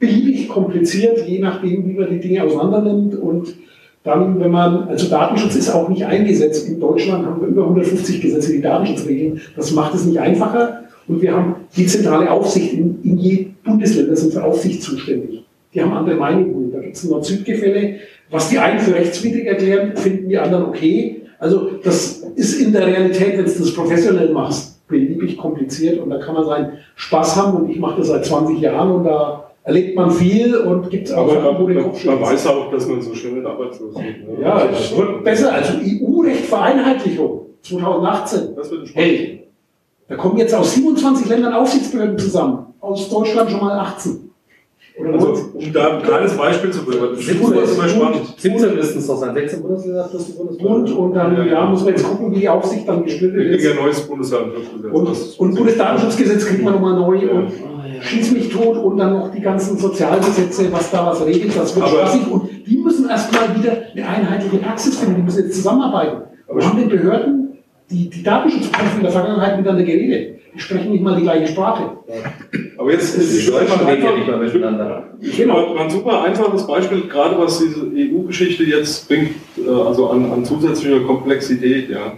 beliebig kompliziert, je nachdem, wie man die Dinge auseinander nimmt und dann, wenn man, also Datenschutz ist auch nicht eingesetzt. In Deutschland haben wir über 150 Gesetze, die Datenschutz regeln. Das macht es nicht einfacher. Und wir haben die zentrale Aufsicht. In, in je Bundesländer sind für Aufsicht zuständig. Die haben andere Meinungen. Da gibt es ein Nord-Süd-Gefälle. Was die einen für rechtswidrig erklären, finden die anderen okay. Also das ist in der Realität, wenn du das professionell machst, beliebig kompliziert. Und da kann man seinen Spaß haben. Und ich mache das seit 20 Jahren und da erlebt man viel und gibt auch Aber Sachen, wo man, den man, Kopf man schüttelt. weiß auch, dass man so schnell nicht arbeitslos wird. Ne? Ja, es wird besser. Also EU-Recht Vereinheitlichung 2018. Das wird ein Spaß. Hey, da kommen jetzt aus 27 Ländern Aufsichtsbehörden zusammen. Aus Deutschland schon mal 18. Oder Also, 19. um da ein kleines Beispiel zu bringen, das ist super spannend. 17 müssten es doch sein. 16 Bundesländer plus die Bundesländer. Und, und dann Ja, ja. muss man jetzt gucken, wie die Aufsicht dann Wir kriegen ja ist. ein neues Bundesdatenschutzgesetz. Und, Das und Bundesdatenschutzgesetz kriegt man nochmal neu Ja. und schieß mich tot und dann noch die ganzen Sozialgesetze, was da was regelt, das wird Aber- spaßig. Und die müssen erstmal wieder eine einheitliche Praxis finden, die müssen jetzt zusammenarbeiten. Aber- Wir haben den Behörden, die, die Datenschutzbeamten in der Vergangenheit miteinander geredet. Die sprechen nicht mal die gleiche Sprache. Aber jetzt ist es Deutschland reden ja nicht mehr miteinander. Genau. Ein super einfaches Beispiel, gerade was diese EU-Geschichte jetzt bringt, äh, also an, an zusätzlicher Komplexität. Ja.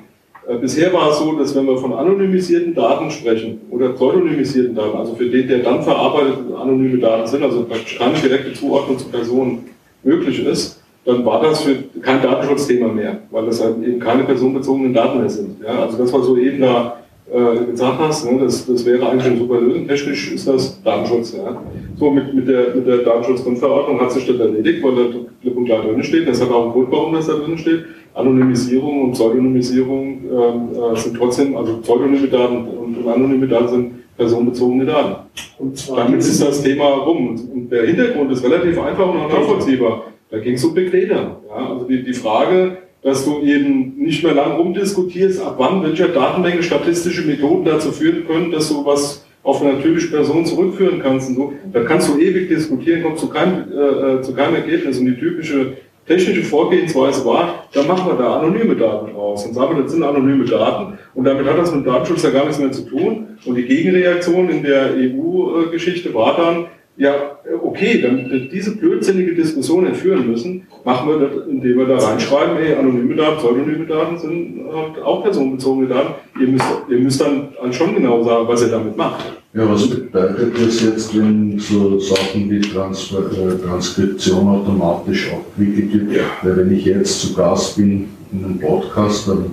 Äh, Bisher war es so, dass wenn wir von anonymisierten Daten sprechen oder pseudonymisierten Daten, also für den, der dann verarbeitet anonyme Daten sind, also praktisch keine direkte Zuordnung zu Personen möglich ist, dann war das für kein Datenschutzthema mehr, weil das halt eben keine personenbezogenen Daten mehr sind. Ja. Also das, was du eben da äh, gesagt hast, ne, das, das wäre eigentlich eine super Lösung. Technisch ist das Datenschutz. Ja. So mit, mit der, mit der Datenschutzgrundverordnung hat sich das erledigt, weil da klipp und klar drin steht. Das hat auch einen Grund, warum das da drin steht. Anonymisierung und Pseudonymisierung ähm, äh, sind trotzdem, also pseudonyme Daten und, und anonyme Daten sind personenbezogene Daten. Und Damit ist das Thema rum. Und- der Hintergrund ist relativ einfach und nachvollziehbar. Da ging es um Big Data. Ja, also die, die Frage, dass du eben nicht mehr lang rumdiskutierst, ab wann welcher Datenmenge statistische Methoden dazu führen können, dass du was auf eine natürliche Person zurückführen kannst. Und so. Da kannst du ewig diskutieren, kommst zu keinem, äh, äh, zu keinem Ergebnis. Und die typische technische Vorgehensweise war, da machen wir da anonyme Daten raus. Und sagen wir, das sind anonyme Daten. Und damit hat das mit Datenschutz ja gar nichts mehr zu tun. Und die Gegenreaktion in der EU-Geschichte war dann, ja, okay, wir diese blödsinnige Diskussion entführen müssen, machen wir das, indem wir da reinschreiben, ey, anonyme Daten, pseudonyme Daten sind halt auch personenbezogene Daten. Ihr müsst, ihr müsst dann halt schon genau sagen, was ihr damit macht. Ja, was bedeutet das jetzt, wenn so Sachen wie Transfer, äh, Transkription automatisch abgewickelt wird? Ja. Weil wenn ich jetzt zu Gast bin in einem Podcast, dann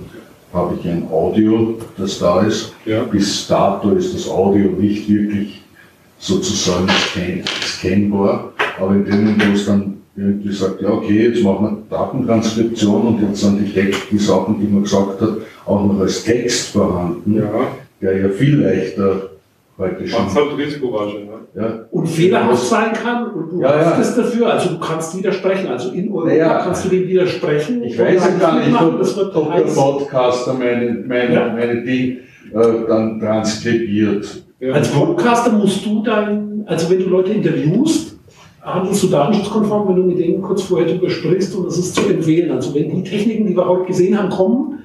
habe ich ein Audio, das da ist. Ja. Bis dato ist das Audio nicht wirklich sozusagen scan scannbar, aber in dem Moment, wo es dann irgendwie sagt, ja okay, jetzt machen wir Datentranskription und jetzt sind die, Text, die Sachen, die man gesagt hat, auch noch als Text vorhanden, Ja, der ja viel leichter heute schon macht halt risikoreicher. Ne? ja, und fehlerhaft sein kann und du Ja, ja. haftest dafür, also du kannst widersprechen. Also in Europa Naja. kannst du dem widersprechen. Ich weiß ja Und gar nicht, machen, ob, das wird ob der. Podcaster meine, meine, Ja. meine Ding äh, dann transkribiert. Ja. Als Podcaster musst du dann, also wenn du Leute interviewst, handelst du datenschutzkonform, wenn du mit denen kurz vorher drüber sprichst und das ist zu empfehlen. Also wenn die Techniken, die wir heute gesehen haben, kommen,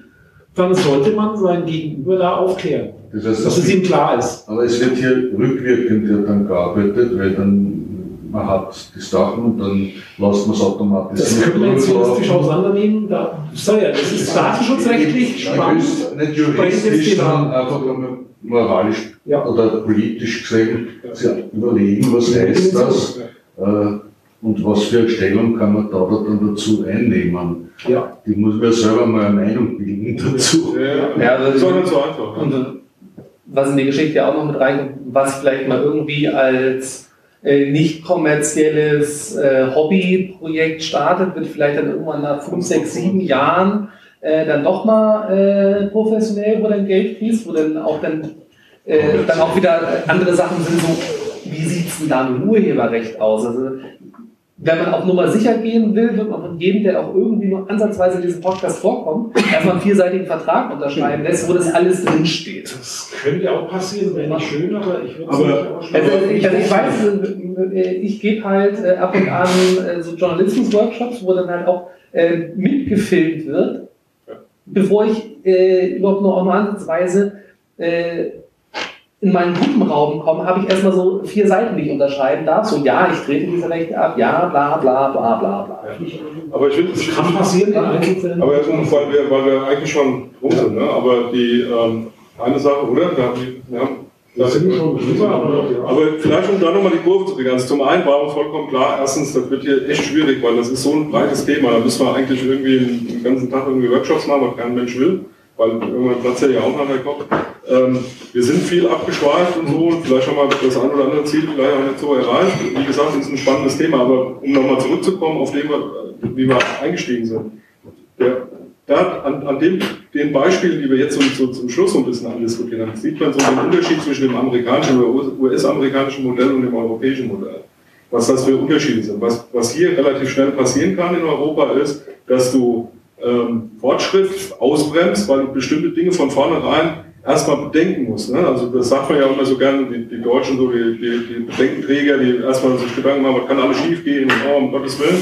dann sollte man sein Gegenüber da aufklären, Das heißt, dass es ihm klar ist. aber es wird hier rückwirkend ja dann gearbeitet, weil dann man hat die Sachen und dann lässt man es Das automatisiert können wir jetzt juristisch auseinandernehmen. Da, ich ja, das ist datenschutzrechtlich Ja, spannend. Nicht juristisch, sondern einfach moralisch Ja. oder politisch gesehen sich überlegen, was heißt das äh, und was für eine Stellung kann man da dann dazu einnehmen. Ja. Die muss man ja selber mal eine Meinung bilden dazu. Ja, Ja, also- das ist auch nicht so einfach. Und was in die Geschichte ja auch noch mit reinkommt, was vielleicht mal irgendwie als nicht kommerzielles äh, Hobbyprojekt startet, wird vielleicht dann irgendwann nach fünf, sechs, sieben Jahren äh, dann nochmal äh, professionell, wo dann Geld fließt, wo dann auch dann, äh, dann auch wieder andere Sachen sind, so wie sieht es denn da mit Urheberrecht aus? Also, wenn man auf Nummer sicher gehen will, wird man von jedem, der auch irgendwie nur ansatzweise in diesem Podcast vorkommt, erstmal einen vierseitigen Vertrag unterschreiben lässt, wo das alles drinsteht. Das könnte auch passieren, wäre nicht schön, aber ich würde es nicht. Also ich, also ich weiß, äh, ich gebe halt äh, ab und an äh, so Journalismus-Workshops, wo dann halt auch mitgefilmt wird, bevor ich überhaupt nur auch nur ansatzweise in meinen Gruppenraum komme, habe ich erstmal so vier Seiten, die ich unterschreiben darf. So, ja, ich trete diese Rechte ab, ja, bla, bla, bla, bla, bla. Aber ich finde, Das kann passieren Einzelfällen. aber weil, wir, weil wir eigentlich schon rum sind, ne? aber die ähm, eine Sache, oder? Da haben die, ja, Da sind wir schon drüber, aber ja. Aber vielleicht, um da nochmal die Kurve zu kriegen. Also zum einen war uns vollkommen klar, erstens, das wird hier echt schwierig, weil das ist so ein breites Thema. Da müssen wir eigentlich irgendwie den ganzen Tag irgendwie Workshops machen, was kein Mensch will, weil irgendwann platzt ja auch noch der Kopf. Ähm, wir sind viel abgeschweift und so, vielleicht haben wir das ein oder andere Ziel vielleicht auch nicht so erreicht. Wie gesagt, ist ein spannendes Thema, aber um nochmal zurückzukommen auf dem, wie wir eingestiegen sind. Der, da, an, an dem, den Beispielen, die wir jetzt so, so zum Schluss so ein bisschen andiskutiert haben, sieht man so den Unterschied zwischen dem amerikanischen oder US-amerikanischen Modell und dem europäischen Modell. Was das für Unterschiede sind. Was, was hier relativ schnell passieren kann in Europa ist, dass du ähm, Fortschritt ausbremst, weil du bestimmte Dinge von vornherein erstmal bedenken musst. Ne? Also das sagt man ja immer so gerne, die, die Deutschen, so die, die, die Bedenkenträger, die erstmal sich Gedanken machen, was kann alles schief gehen und oh, um Gottes Willen.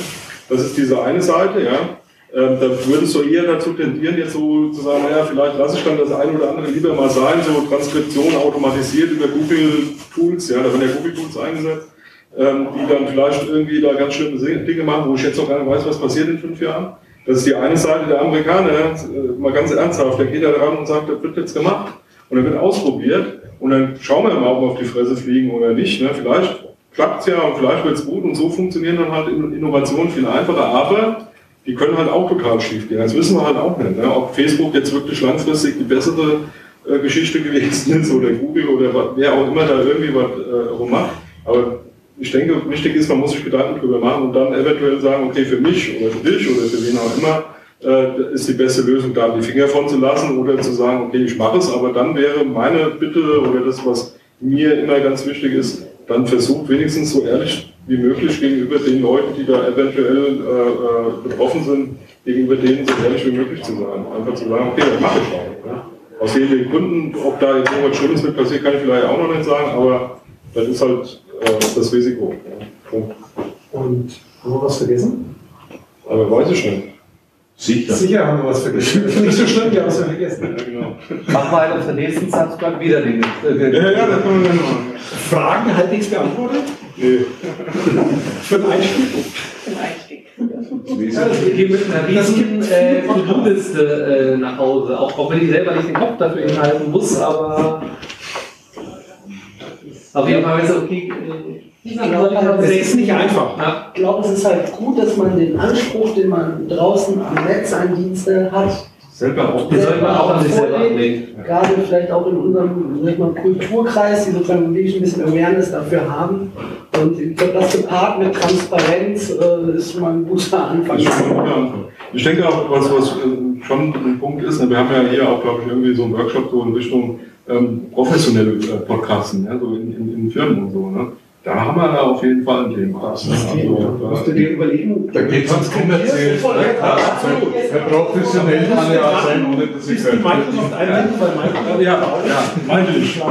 Das ist diese eine Seite, ja. Ähm, da würdest du eher dazu tendieren, jetzt so zu sagen, naja, vielleicht lasse ich dann das eine oder andere lieber mal sein, so Transkription automatisiert über Google Tools, ja, da werden ja Google Tools eingesetzt, ähm, die dann vielleicht irgendwie da ganz schlimme Dinge machen, wo ich jetzt noch gar nicht weiß, was passiert in fünf Jahren. Das ist die eine Seite der Amerikaner, äh, mal ganz ernsthaft, der geht da dran und sagt, das wird jetzt gemacht und dann wird ausprobiert und dann schauen wir mal, ob wir auf die Fresse fliegen oder nicht. Ne? Vielleicht klappt es ja und vielleicht wird es gut und so funktionieren dann halt Innovationen viel einfacher, aber die können halt auch total schief gehen. Das wissen wir halt auch nicht. Ne? Ob Facebook jetzt wirklich langfristig die bessere äh, Geschichte gewesen ist oder Google oder wer auch immer da irgendwie was äh, rummacht. Aber ich denke, wichtig ist, man muss sich Gedanken drüber machen und dann eventuell sagen, okay, für mich oder für dich oder für wen auch immer, äh, ist die beste Lösung, da die Finger von zu lassen oder zu sagen, okay, ich mache es, aber dann wäre meine Bitte oder das, was mir immer ganz wichtig ist, dann versucht wenigstens so ehrlich wie möglich gegenüber den Leuten, die da eventuell äh, äh, betroffen sind, gegenüber denen so ehrlich wie möglich zu sein. Einfach zu sagen, okay, das mache ich auch. Ne? Aus den Gründen, ob da jetzt irgendwas Schlimmes mit passiert, kann ich vielleicht auch noch nicht sagen, aber das ist halt äh, das Risiko. Ja. Punkt. Und haben wir was vergessen? Aber weiß ich nicht. Sicher. Sicher haben wir was vergessen. Nicht so schlimm, wir haben es ja vergessen. Ja, genau. Mach mal auf der nächsten Subscribe wieder den. Äh, Ja, ja, das können wir dann machen. Fragen halbwegs beantwortet? Nee. Für den Einstieg? Ja, das geht mit einer riesigen äh, To-Do-Liste äh, nach Hause, auch, auch wenn ich selber nicht den Kopf dafür hinhalten muss, aber auf jeden Fall ist es okay. Äh, Das ist nicht einfach. ja. Ich glaube, es ist halt gut, dass man den Anspruch, den man draußen am Netz an Dienste hat, Selber auch. Sollte man auch an sich selber ablegen. Gerade vielleicht auch in unserem sag ich mal, Kulturkreis, die sozusagen wirklich ein bisschen Awareness dafür haben. Und ich glaube, das gepaart mit Transparenz äh, ist schon mal ein guter Anfang. Das ist schon ein guter Anfang. Ich denke auch, was, was äh, schon ein Punkt ist, ne, wir haben ja hier auch, glaube ich, irgendwie so einen Workshop so in Richtung ähm, professionelle äh, Podcasten, ja, so in, in, in, Firmen und so. Ne? Da haben wir da auf jeden Fall ein Thema. Das also, da, musst du dir überlegen. Da geht es ums kommerziell. Ne? Absolut. Professionell kann ja auch sein, ohne dass ich könnte. Microsoft einbinden, weil Microsoft ja, ja, ja, meine ich.